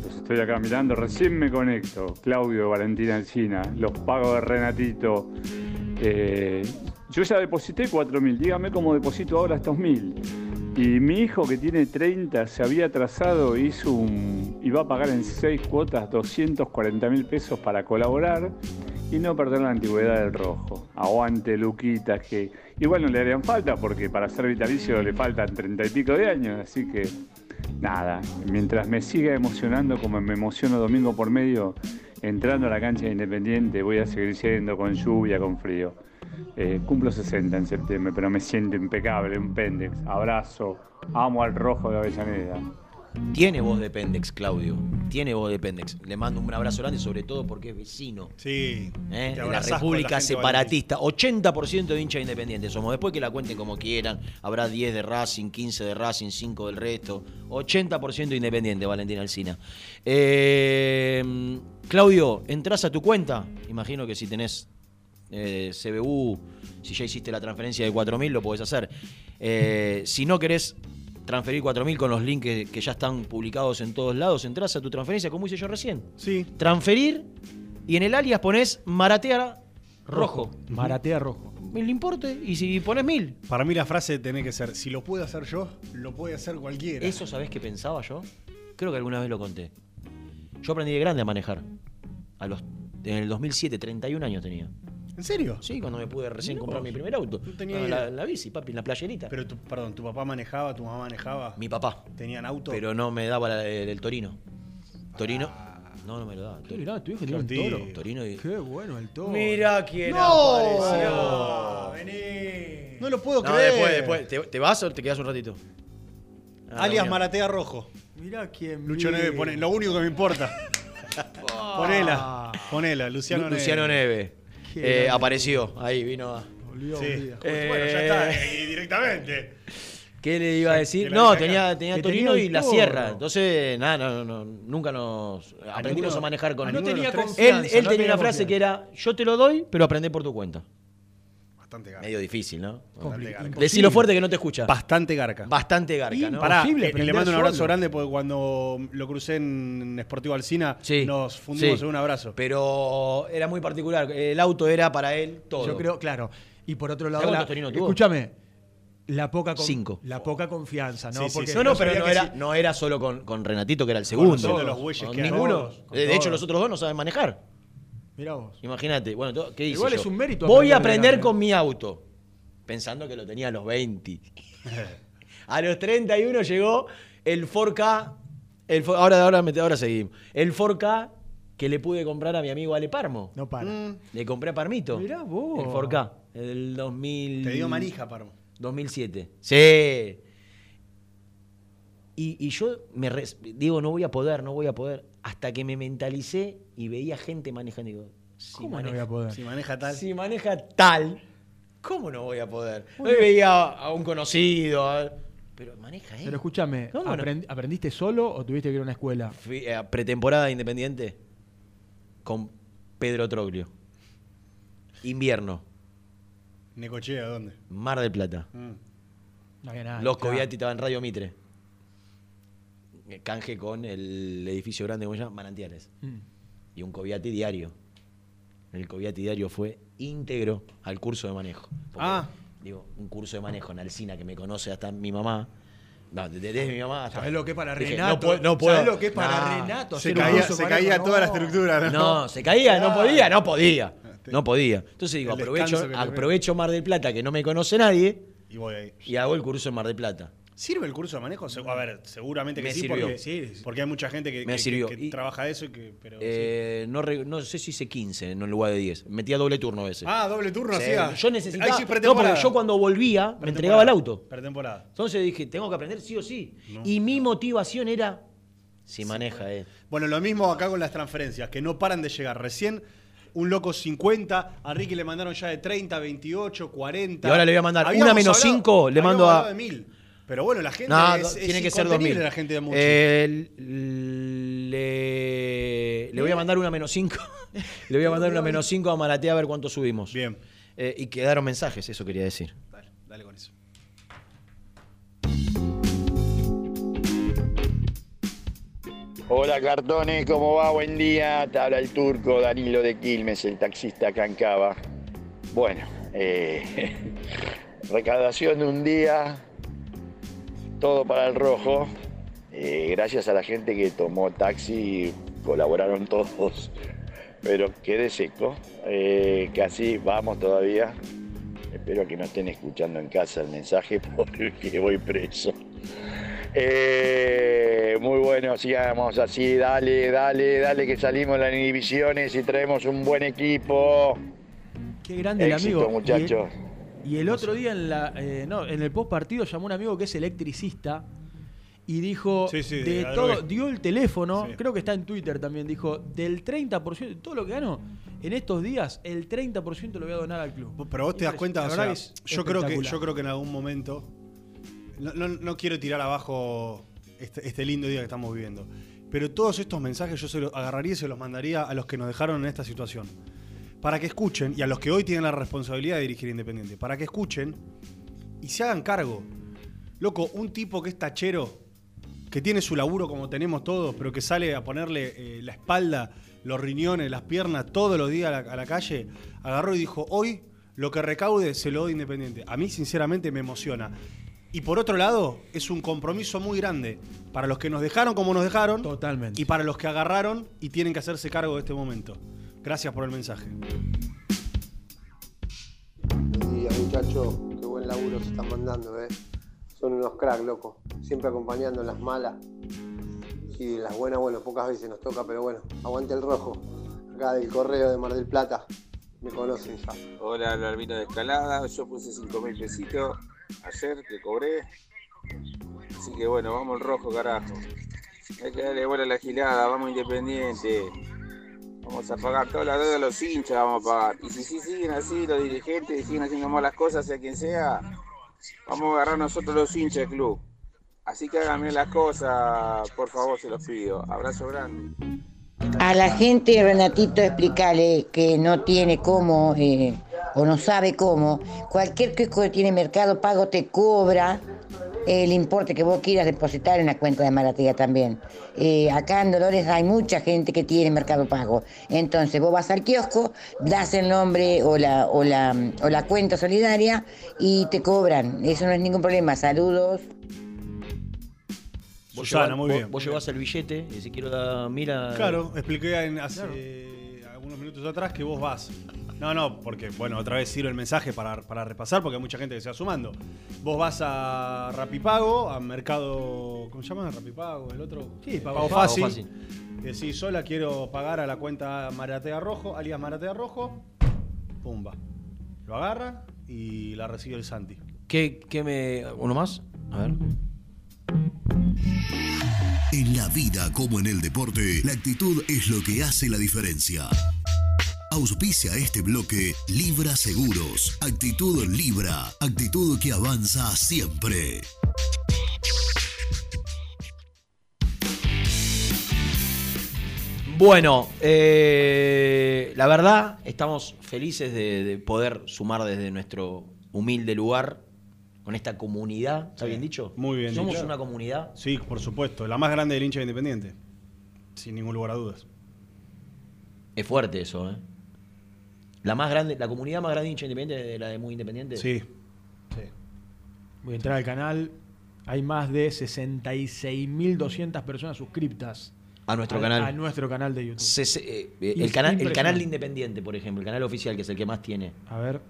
estoy acá mirando, recién me conecto. Claudio, Valentina Encina, los pagos de Renatito. Eh, yo ya deposité 4.000, dígame cómo deposito ahora estos 1.000. Y mi hijo que tiene 30 se había atrasado, hizo un, iba a pagar en 6 cuotas 240 mil pesos para colaborar y no perder la antigüedad del rojo. Aguante Luquita, que igual no le harían falta porque para ser vitalicio le faltan 30 y pico de años, así que nada, mientras me siga emocionando como me emociono domingo por medio, entrando a la cancha de Independiente, voy a seguir siendo con lluvia, con frío. Eh, cumplo 60 en septiembre, pero me siento impecable, un pendex. Abrazo, amo al rojo de Avellaneda. Tiene voz de Pendex, Claudio. Tiene voz de Pendex. Le mando un abrazo grande, sobre todo porque es vecino. Sí. ¿eh? de la República Separatista. 80% de hincha independiente somos. Después que la cuenten como quieran. Habrá 10 de Racing, 15 de Racing, 5 del resto. 80% independiente, Valentina Alcina. Eh, Claudio, entras a tu cuenta. Imagino que si tenés eh, CBU, si ya hiciste la transferencia de 4.000, lo podés hacer. Eh, si no querés transferir 4.000 con los links que, que ya están publicados en todos lados, entras a tu transferencia, como hice yo recién. Sí. Transferir y en el alias pones Maratea Rojo. Maratea Rojo. Mil importe y si pones mil. Para mí la frase tiene que ser, si lo puedo hacer yo, lo puede hacer cualquiera. ¿Eso sabés qué pensaba yo? Creo que alguna vez lo conté. Yo aprendí de grande a manejar. A los, en el 2007, 31 años tenía. ¿En serio? Sí, cuando me pude recién Mirá comprar mi primer auto. No tenía la, la bici, papi, en la playerita. Pero, tu, perdón, ¿tu papá manejaba, tu mamá manejaba? Mi papá. ¿Tenían auto? Pero no me daba la- el, el Torino. Torino. Ah. No, no me lo daba. Mirá, tu hijo tiene un Torino. toro. Torino y- Qué bueno el toro. Mira quién ¡No! apareció. Vení. No lo puedo No, creer. después, después. ¿Te, te vas o te quedas un ratito? Ah, Alias. Maratea Rojo. Mirá quién. Lucho. Neve, pone, lo único que me importa. ponela, ponela, Luciano Lu- Neve. Luciano Neve. Eh, apareció. Ahí vino a. Sí. Bueno, ya está, eh, directamente. ¿Qué le iba a decir? No, tenía, tenía Que Torino tenía y la. Sierra. Entonces, nada, no, no, nunca nos aprendimos ninguno- a manejar con a él. los tres. Él, él no tenía tenía una frase confianza. que era: Yo te lo doy, pero aprende por tu cuenta. Bastante garca. Medio difícil, ¿no? Bastante garca. Decilo fuerte que no te escucha. Bastante garca. Bastante garca, ¿no? Pará, Imposible eh, le mando un abrazo grande porque cuando lo crucé en Sportivo Alcina Sí, nos fundimos sí. en un abrazo. Pero era muy particular. El auto era para él todo. Yo creo, claro. Y por otro lado, escúchame, la poca con- Cinco. la poca confianza, ¿no? Sí, sí, Porque sí. No, pero no era, sí. no era solo con, con Renatito, que era el segundo. Conociendo los bueyes Con que ninguno. Todos, con de hecho, los otros dos no saben manejar. Mirá vos. Imagínate. Bueno, ¿qué hice Igual yo? es un mérito Voy a aprender de aprender grande. con mi auto. Pensando que lo tenía a los 20. a los 31 llegó el 4K. El, Fo- ahora, ahora, me- ahora seguimos. El 4K que le pude comprar a mi amigo Ale Parmo. No para. Mm. Le compré a Parmito. Mirá vos. El 4K. El 2000. Te dio manija, Parmo. 2007. Sí. Y, y yo me res- digo, no voy a poder, no voy a poder. Hasta que me mentalicé y veía gente manejando. y Digo, si ¿Cómo no maneja, voy a poder? Si maneja tal. si maneja tal, ¿cómo no voy a poder? Hoy veía a un conocido, a- pero maneja él. Pero escúchame, ¿Cómo no? ¿aprend- ¿aprendiste solo o tuviste que ir a una escuela? Fui a pretemporada independiente. con Pedro Troglio. Invierno, Necochea, ¿dónde? Mar del Plata. Mm. No había nada. Los claro. Coviati estaban en Radio Mitre. Canje con el edificio grande, ¿cómo se llama? Manantiales. Mm. Y un Coviati diario. El Coviati diario fue íntegro al curso de manejo. Porque, Ah. Digo, un curso de manejo en Alcina que me conoce hasta mi mamá. No, desde, mi mamá hasta. ¿Sabés lo que es para Dije, Renato? No puedo. No puedo. ¿Sabés lo que es para No. Renato? Se caía, se caía manejo? toda la No. estructura. No, se caía, no podía, no podía. Te- No podía. Entonces digo, aprovecho, aprovecho Mar del Plata, que no me conoce nadie, Y voy ahí. y hago el curso en Mar del Plata. ¿Sirve el curso de manejo? A ver, seguramente que Me sí, sirvió. porque, hay mucha gente que, Me que- sirvió. que Y- trabaja eso y que. Pero, sí. Eh, no, re- no sé si hice 15 en lugar de 10. Metía doble turno ese. Ah, doble turno Sí, hacía. Yo necesitaba. Sí, no, porque yo cuando volvía me entregaba el auto. Pretemporada. Entonces dije, tengo que aprender sí o sí. No. Y mi motivación era. Si maneja, eh. Bueno, lo mismo acá con las transferencias, que no paran de llegar. Recién un loco 50, a Ricky le mandaron ya de 30, 28, 40. Y ahora le voy a mandar Habíamos una menos hablado- 5, le mando a- de 1000. Pero bueno, la gente No, es, tiene es que ser incontenible 2000. la gente de Muchi. Eh, le, le voy a mandar una menos 5. le voy a mandar una menos 5 a Maratea a ver cuánto subimos. Bien. Eh, y quedaron mensajes, eso quería decir. Dale, dale con eso. Hola cartones, ¿cómo va? Buen día. Te habla el turco Danilo de Quilmes, el taxista acá en Cava. Bueno, eh, recaudación de un día, todo para el rojo. Eh, gracias a la gente que tomó taxi, colaboraron todos, pero quedé seco. Eh, casi vamos todavía. Espero que no estén escuchando en casa el mensaje porque voy preso. Eh, muy bueno, sigamos así, dale, dale, dale que salimos de las inhibiciones y traemos un buen equipo. Qué grande el Éxito, amigo. muchachos. Y el, y el otro día en, la, eh, no, en el post partido llamó un amigo que es electricista y dijo Sí, sí, de la todo, drogué. dio el teléfono, Sí. creo que está en Twitter también, dijo del 30% de todo lo que ganó en estos días, el 30% lo voy a donar al club. Pero vos te das cuenta, o sea, yo creo que yo creo que en algún momento no, no- no quiero tirar abajo este, este lindo día que estamos viviendo, pero todos estos mensajes yo se los agarraría y se los mandaría a los que nos dejaron en esta situación, para que escuchen y a los que hoy tienen la responsabilidad de dirigir Independiente, para que escuchen y se hagan cargo. Loco, un tipo que es tachero, que tiene su laburo como tenemos todos, pero que sale a ponerle eh, la espalda, los riñones, las piernas todos los días a la, a la calle, agarró y dijo, hoy lo que recaude se lo doy Independiente. A mí sinceramente me emociona. Y por otro lado, es un compromiso muy grande para los que nos dejaron como nos dejaron. Totalmente. Y para los que agarraron y tienen que hacerse cargo de este momento. Gracias por el mensaje. Buenos días, muchachos. Qué buen laburo se están mandando, ¿eh? Son unos cracks, loco. Siempre acompañando en las malas. Y en las buenas, bueno, pocas veces nos toca, pero bueno, aguante el rojo. Acá del correo de Mar del Plata. Me conocen ya. Hola, Albino de Escalada. Yo puse 5 mil pesitos ayer que cobré. Así que bueno, vamos al rojo, carajo. Hay que darle bola a la gilada, vamos independiente. Vamos a pagar toda la deuda de los hinchas, vamos a pagar. Y si sí siguen así los dirigentes siguen haciendo malas cosas, sea quien sea, vamos a agarrar nosotros los hinchas del club. Así que hagan bien las cosas, por favor, se los pido. Abrazo grande. A la gente, Renatito, explicarle que no tiene cómo eh, o no sabe cómo. Cualquier que tiene mercado pago te cobra el importe que vos quieras depositar en la cuenta de Maratea también. Eh, acá en Dolores hay mucha gente que tiene mercado pago. Entonces vos vas al kiosco, das el nombre o la, o la, o la cuenta solidaria y te cobran. Eso no es ningún problema. Saludos. Vos Susana, llevás- muy vos- bien. Vos llevás el billete y si quiero dar, mira. Claro, expliqué en- hace algunos minutos atrás que vos vas. No, no, porque, bueno, otra vez sirve el mensaje para, para repasar, porque hay mucha gente que se va sumando. Vos vas a Rapipago, a Mercado. ¿Cómo se llama? Rapipago, el otro. Sí, Pago Pago Fácil. Fácil. Decís, sola quiero pagar a la cuenta Maratea Rojo, alias Maratea Rojo. Pumba. Lo agarra y la recibe el Santi. ¿Qué, qué me. ¿Uno más? A ver. En la vida como en el deporte, la actitud es lo que hace la diferencia. Auspicia este bloque Libra Seguros. Actitud Libra. Actitud que avanza siempre. Bueno, eh, la verdad, estamos felices de, de poder sumar desde nuestro humilde lugar con esta comunidad. ¿Está Sí, bien dicho? Muy bien. Somos dicho. una comunidad. Sí, por supuesto. La más grande del hincha de independiente. Sin ningún lugar a dudas. Es fuerte eso, ¿eh? La más grande, la comunidad más grande de hincha independiente de la de muy independiente. Sí. Voy a entrar al canal. Hay más de 66.200 personas suscriptas. A nuestro Al- canal. A nuestro canal de YouTube. Se- se- eh, eh, el, canal, el canal de Independiente, por ejemplo, el canal oficial, que es el que más tiene. A ver.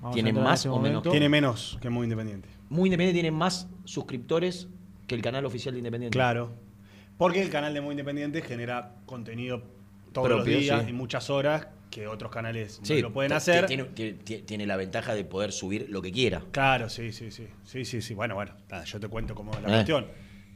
vamos ¿Tiene más o menos? momento. Tiene menos que muy independiente. Muy Independiente tiene más suscriptores que el canal oficial de Independiente. Claro. Porque el canal de Muy Independiente genera contenido todos Propio, los días sí. y muchas horas que otros canales Sí, no lo pueden hacer. Tiene, la ventaja de poder subir lo que quiera. Claro, sí, sí, sí. Sí, sí, sí. Bueno, bueno, nada, yo te cuento cómo es la Eh. cuestión.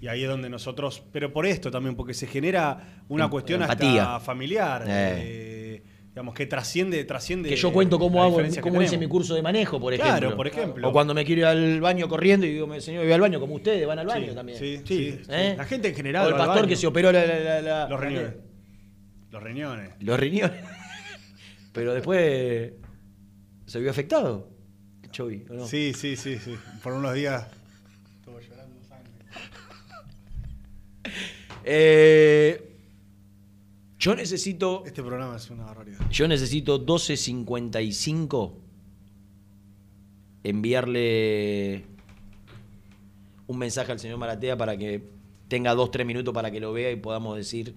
Y ahí es donde nosotros, pero por esto también, porque se genera una Em- cuestión empatía. hasta familiar, Eh. eh, digamos, que trasciende, trasciende. Que yo cuento cómo hago, cómo hice mi curso de manejo, por Claro, ejemplo. por ejemplo. O cuando me quiero ir al baño corriendo y digo, "Me- señor, voy al baño, como ustedes van al baño Sí, también. sí, Sí, sí. ¿Eh? La gente en general. O el pastor que se operó la, la- la- la- Los riñones. Los riñones. Los riñones. Pero después se vio afectado. Chovy, ¿o no? Sí, sí, sí, sí. Por unos días. Eh, yo necesito. Este programa es una barbaridad. Yo necesito 12.55 enviarle un mensaje al señor Maratea para que tenga dos, tres minutos para que lo vea y podamos decir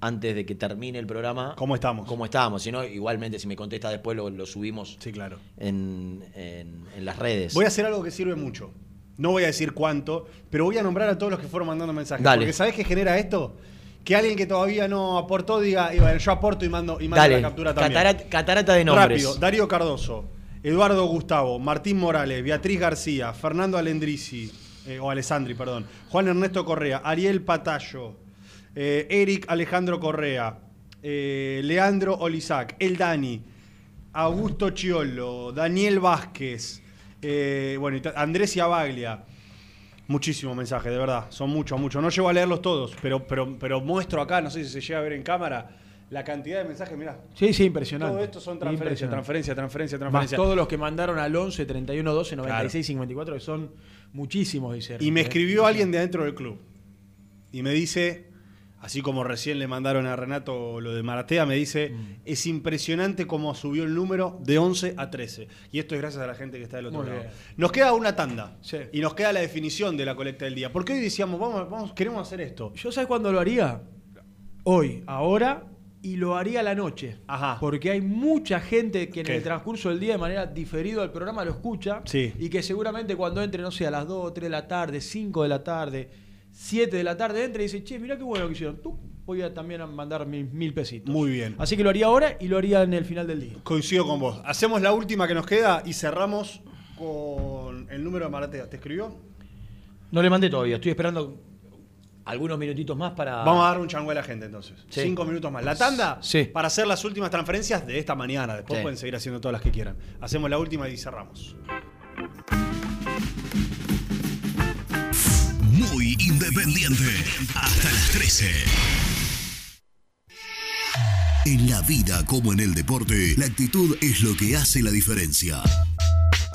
antes de que termine el programa ¿Cómo estamos? cómo estamos. Si no, igualmente si me contesta después lo, lo subimos Sí, claro. en, en- en las redes. Voy a hacer algo que sirve mucho. No voy a decir cuánto, pero voy a nombrar a todos los que fueron mandando mensajes. Dale. Porque ¿sabés qué genera esto? Que alguien que todavía no aportó diga, "Y bueno, yo aporto y mando, y mando Dale, la captura también. catarat- catarata de nombres. Rápido, Darío Cardoso, Eduardo Gustavo, Martín Morales, Beatriz García, Fernando Alendrisi, eh, o Alessandri, perdón, Juan Ernesto Correa, Ariel Patallo, eh, Eric Alejandro Correa, eh, Leandro Olizac, El Dani, Augusto Chiolo, Daniel Vázquez, eh, bueno, Andrés Iabaglia. Muchísimos mensajes, de verdad. Son muchos, muchos. No llego a leerlos todos, pero, pero, pero muestro acá, no sé si se llega a ver en cámara, la cantidad de mensajes. Mirá, Sí, sí, impresionante. todo esto son transferencias, Impresionante. transferencia, transferencia, Más transferencia. todos los que mandaron al 11 31 12 96 54, que son muchísimos, dice. Y me ¿eh? escribió alguien de adentro del club. Y me dice, así como recién le mandaron a Renato lo de Maratea, me dice, Mm. es impresionante cómo subió el número de 11 a 13. Y esto es gracias a la gente que está del otro Muy lado. bien. Nos queda una tanda. Sí. Y nos queda la definición de la colecta del día. Porque hoy decíamos, vamos, vamos, queremos hacer esto. ¿Yo sabes cuándo lo haría? Hoy, ahora, y lo haría a la noche. Ajá. Porque hay mucha gente que en ¿Qué? el transcurso del día, de manera diferido al programa, lo escucha. Sí. Y que seguramente cuando entre, no sé, a las 2, 3 de la tarde, 5 de la tarde, 7 de la tarde, entre y dice, che, mirá qué bueno que hicieron. Tú voy a también a mandar mis mil pesitos. Muy bien. Así que lo haría ahora y lo haría en el final del día. Coincido con vos. Hacemos la última que nos queda y cerramos con el número de Maratea. ¿Te escribió? No le mandé todavía, estoy esperando algunos minutitos más para. Vamos a dar un changüe a la gente entonces. Sí. Cinco minutos más. La tanda Sí. para hacer las últimas transferencias de esta mañana. Después Sí. pueden seguir haciendo todas las que quieran. Hacemos la última y cerramos. Muy independiente. Hasta las 13. En la vida como en el deporte, la actitud es lo que hace la diferencia.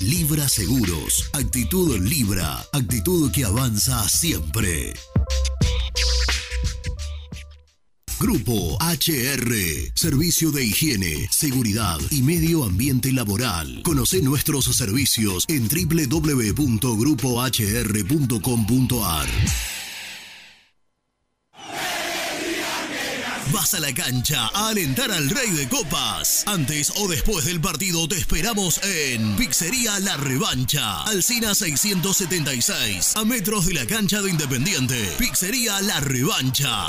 Libra Seguros. Actitud Libra. Actitud que avanza siempre. Grupo HR. Servicio de higiene, seguridad y medio ambiente laboral. Conoce nuestros servicios en www.grupohr.com.ar. Vas a la cancha a alentar al Rey de Copas. Antes o después del partido te esperamos en Pizzería La Revancha. Alcina 676. A metros de la cancha de Independiente. Pizzería La Revancha.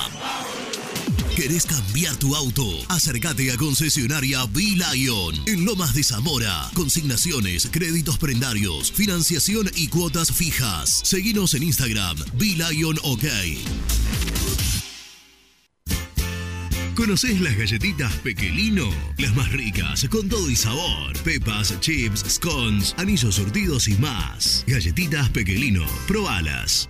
¿Querés cambiar tu auto? Acércate a concesionaria B-Lion en Lomas de Zamora. Consignaciones, créditos prendarios, financiación y cuotas fijas. Seguinos en Instagram, B-Lion OK. ¿Conocés las galletitas Pequelino? Las más ricas, con todo y sabor. Pepas, chips, scones, anillos surtidos y más. Galletitas Pequelino. Probalas.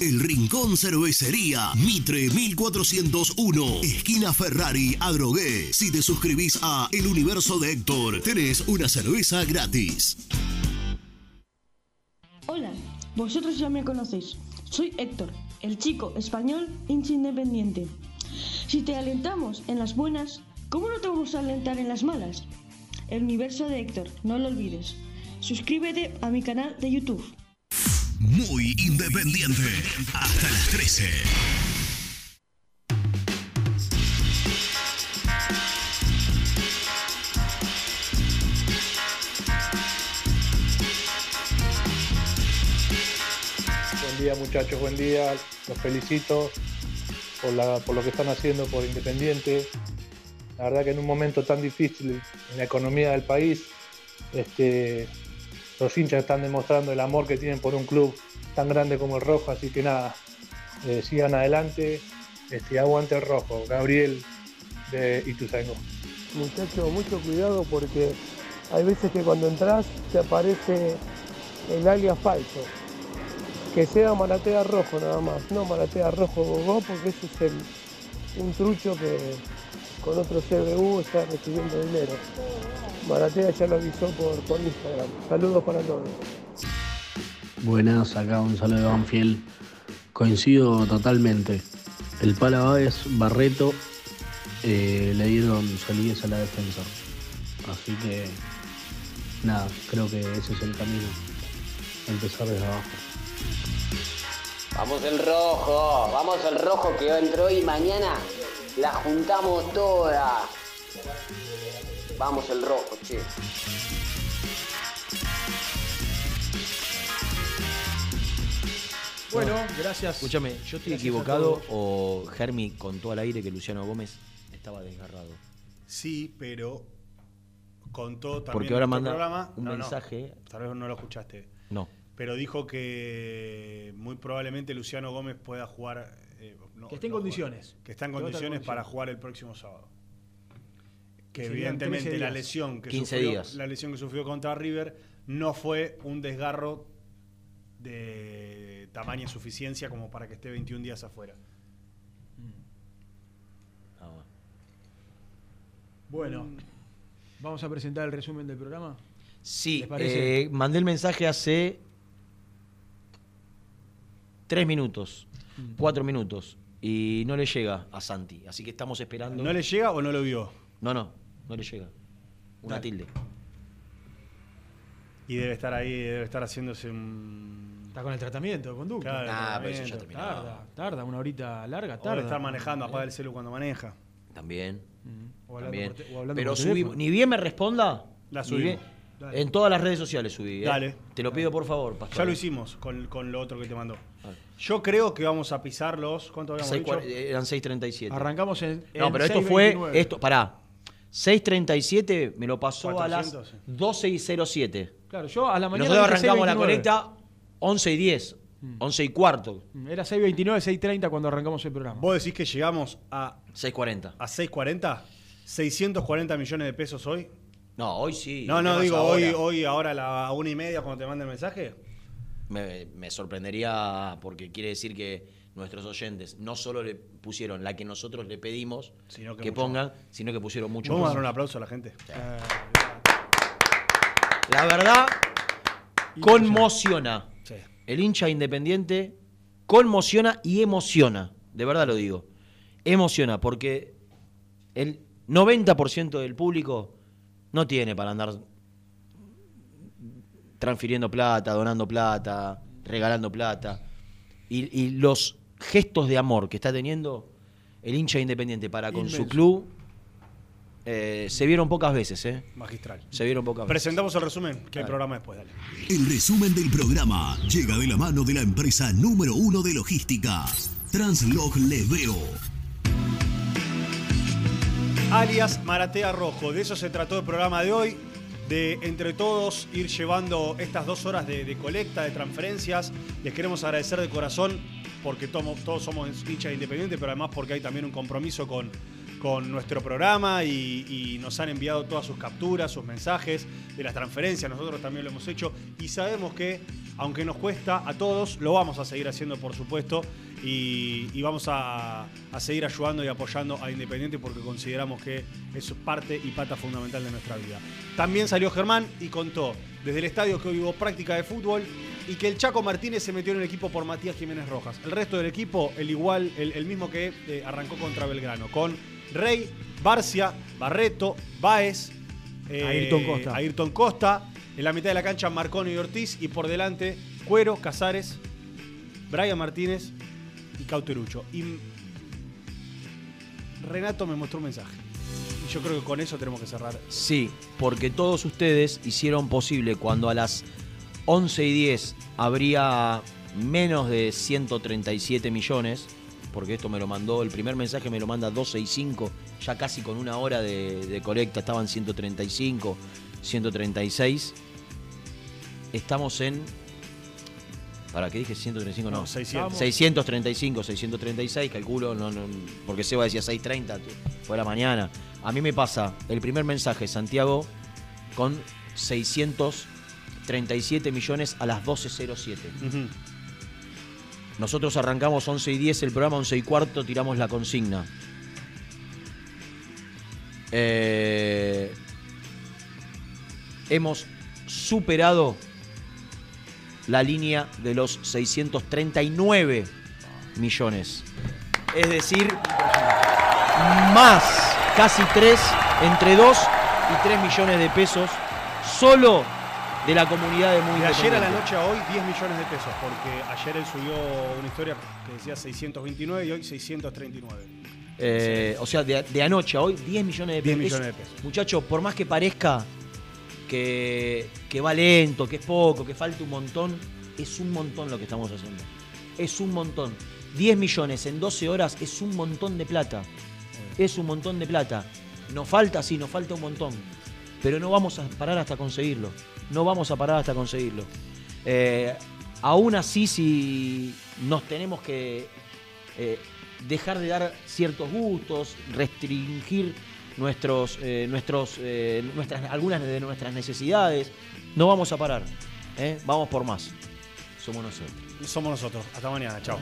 El Rincón Cervecería, Mitre 1401, esquina Ferrari, Adrogué. Si te suscribís a El Universo de Héctor, tenés una cerveza gratis. Hola, vosotros ya me conocéis. Soy Héctor, el chico español hincha independiente. Si te alentamos en las buenas, ¿cómo no te vamos a alentar en las malas? El universo de Héctor, no lo olvides. Suscríbete a mi canal de YouTube muy independiente. Hasta las 13. Buen día muchachos, buen día. Los felicito por, la, por lo que están haciendo por Independiente. La verdad que en un momento tan difícil en la economía del país, este, los hinchas están demostrando el amor que tienen por un club tan grande como el Rojo, así que nada, eh, sigan adelante, este, aguante el Rojo. Gabriel de Ituzaingó. Muchacho, mucho cuidado porque hay veces que cuando entras te aparece el alias falso. Que sea Maratea Rojo nada más, no Maratea Rojo porque ese es el, un trucho que con otro CBU está recibiendo dinero. Maratea ya lo avisó por, por Instagram. Saludos para todos. Buenas, acá Gonzalo de Banfield. Coincido totalmente. El Pala es Barreto, eh, le dieron solidez a la defensa. Así que, nada, creo que ese es el camino. Empezar desde abajo. Vamos el rojo, vamos el rojo que entró hoy y mañana la juntamos toda. Vamos el rojo, che. Bueno, gracias. Escúchame, ¿yo estoy Gracias equivocado o Germi contó al aire que Luciano Gómez estaba desgarrado? Sí, pero contó también Porque ahora en nuestro manda programa. un No, no, mensaje. tal vez no lo escuchaste. No. Pero dijo que muy probablemente Luciano Gómez pueda jugar. eh, no, Que esté en no condiciones. jugar, que está en condiciones para jugar el próximo sábado. Que evidentemente 13 la lesión que 15 sufrió, días. la lesión que sufrió contra River no fue un desgarro de tamaña y suficiencia como para que esté 21 días afuera. Bueno, vamos a presentar el resumen del programa. Sí, eh, mandé el mensaje hace tres minutos, Mm. cuatro minutos, y no le llega a Santi. Así que estamos esperando. ¿No le llega o no lo vio? No, no, no le llega. Una Dale. tilde. Y debe estar ahí, debe estar haciéndose un. Está con el tratamiento de conducta. Claro, pero eso ya terminó. Tarda, tarda, una horita larga, O tarda. estar manejando, apaga el celu cuando maneja. También. O hablando También. por te- o hablando Pero por subí, ni bien me responda. La Dale. En todas las redes sociales subí. ¿eh? Dale. Te lo pido por favor, Pastor. Ya lo hicimos con, con lo otro que te mandó. Yo creo que vamos a pisar los. ¿Cuánto habíamos Seis dicho? cua- eran 6.37. Arrancamos en. No, en pero esto 6.29. fue. Esto, pará. 6.37 me lo pasó a 400, las 12 y 07. Claro, yo a la mañana. Nosotros arrancamos la 6.29. conecta 11 y 10. 11 y cuarto. Era 6.29, 6.30 cuando arrancamos el programa. ¿Vos decís que llegamos a, 6.40. a 640? ¿640 millones de pesos hoy? No, hoy sí. No, ¿Qué no, digo, hoy, ahora? hoy ahora a la una y media cuando te mande el mensaje. Me, me sorprendería porque quiere decir que nuestros oyentes no solo le pusieron la que nosotros le pedimos Sino que que, pongan, sino que pusieron mucho Vamos a dar un aplauso a la gente. La verdad, conmociona. Sí. El hincha independiente conmociona y emociona. De verdad lo digo. Emociona porque el 90% del público no tiene para andar transfiriendo plata, donando plata, regalando plata. Y, y los gestos de amor que está teniendo el hincha independiente para con su club eh, se vieron pocas veces, ¿eh? Magistral. Se vieron pocas veces. Presentamos el resumen, que hay Dale. programa después, dale. El resumen del programa llega de la mano de la empresa número uno de logística, Translog Leveo. alias Maratea Rojo. De eso se trató el programa de hoy. De entre todos ir llevando estas dos horas de, de colecta, de transferencias. Les queremos agradecer de corazón porque todos somos hinchas independientes, pero además porque hay también un compromiso con, con nuestro programa y, nos han enviado todas sus capturas, sus mensajes de las transferencias. Nosotros también lo hemos hecho y sabemos que, aunque nos cuesta a todos, lo vamos a seguir haciendo, por supuesto. Y, y vamos a, a seguir ayudando y apoyando a Independiente porque consideramos que es parte y pata fundamental de nuestra vida. También salió Germán y contó desde el estadio que hoy hubo práctica de fútbol y que el Chaco Martínez se metió en el equipo por Matías Jiménez Rojas. El resto del equipo, el igual, el, el mismo que eh, arrancó contra Belgrano, con Rey, Barcia, Barreto, Baez, eh, Ayrton Costa. Ayrton Costa, en la mitad de la cancha Marconi y Ortiz y por delante Cuero, Casares, Brian Martínez y Cauterucho. Y Renato me mostró un mensaje. Y yo creo que con eso tenemos que cerrar. Sí, porque todos ustedes hicieron posible cuando a las 11 y 10 habría menos de 137 millones, porque esto me lo mandó, el primer mensaje me lo manda 265, ya casi con una hora de, de colecta, estaban 135, 136. Estamos en. ¿Para qué dije 135? No, No, 600. 635, 636, calculo, no, no, porque Seba decía 630, fue la mañana. A mí me pasa el primer mensaje, Santiago, con 637 millones a las 12.07. Nosotros arrancamos 11 y 10 el programa, 11 y cuarto tiramos la consigna. Eh, hemos superado la línea de los 639 millones. Es decir, más, casi 3, entre 2 y 3 millones de pesos solo de la comunidad de muy De ayer a la noche a hoy, 10 millones de pesos, porque ayer él subió una historia que decía 629 y hoy 639. Eh, o sea, de, de anoche a hoy, 10 millones de 10 pesos. millones de pesos. Muchachos, por más que parezca que, que va lento, que es poco, que falta un montón, es un montón lo que estamos haciendo. Es un montón. 10 millones en 12 horas es un montón de plata. Es un montón de plata. Nos falta, sí, nos falta un montón. Pero no vamos a parar hasta conseguirlo. No vamos a parar hasta conseguirlo. Eh, aún así, si nos tenemos que eh, dejar de dar ciertos gustos, restringir nuestros, eh, nuestros, nuestras, algunas de nuestras necesidades, no vamos a parar. Vamos por más. Somos nosotros. Somos nosotros. Hasta mañana. Chao.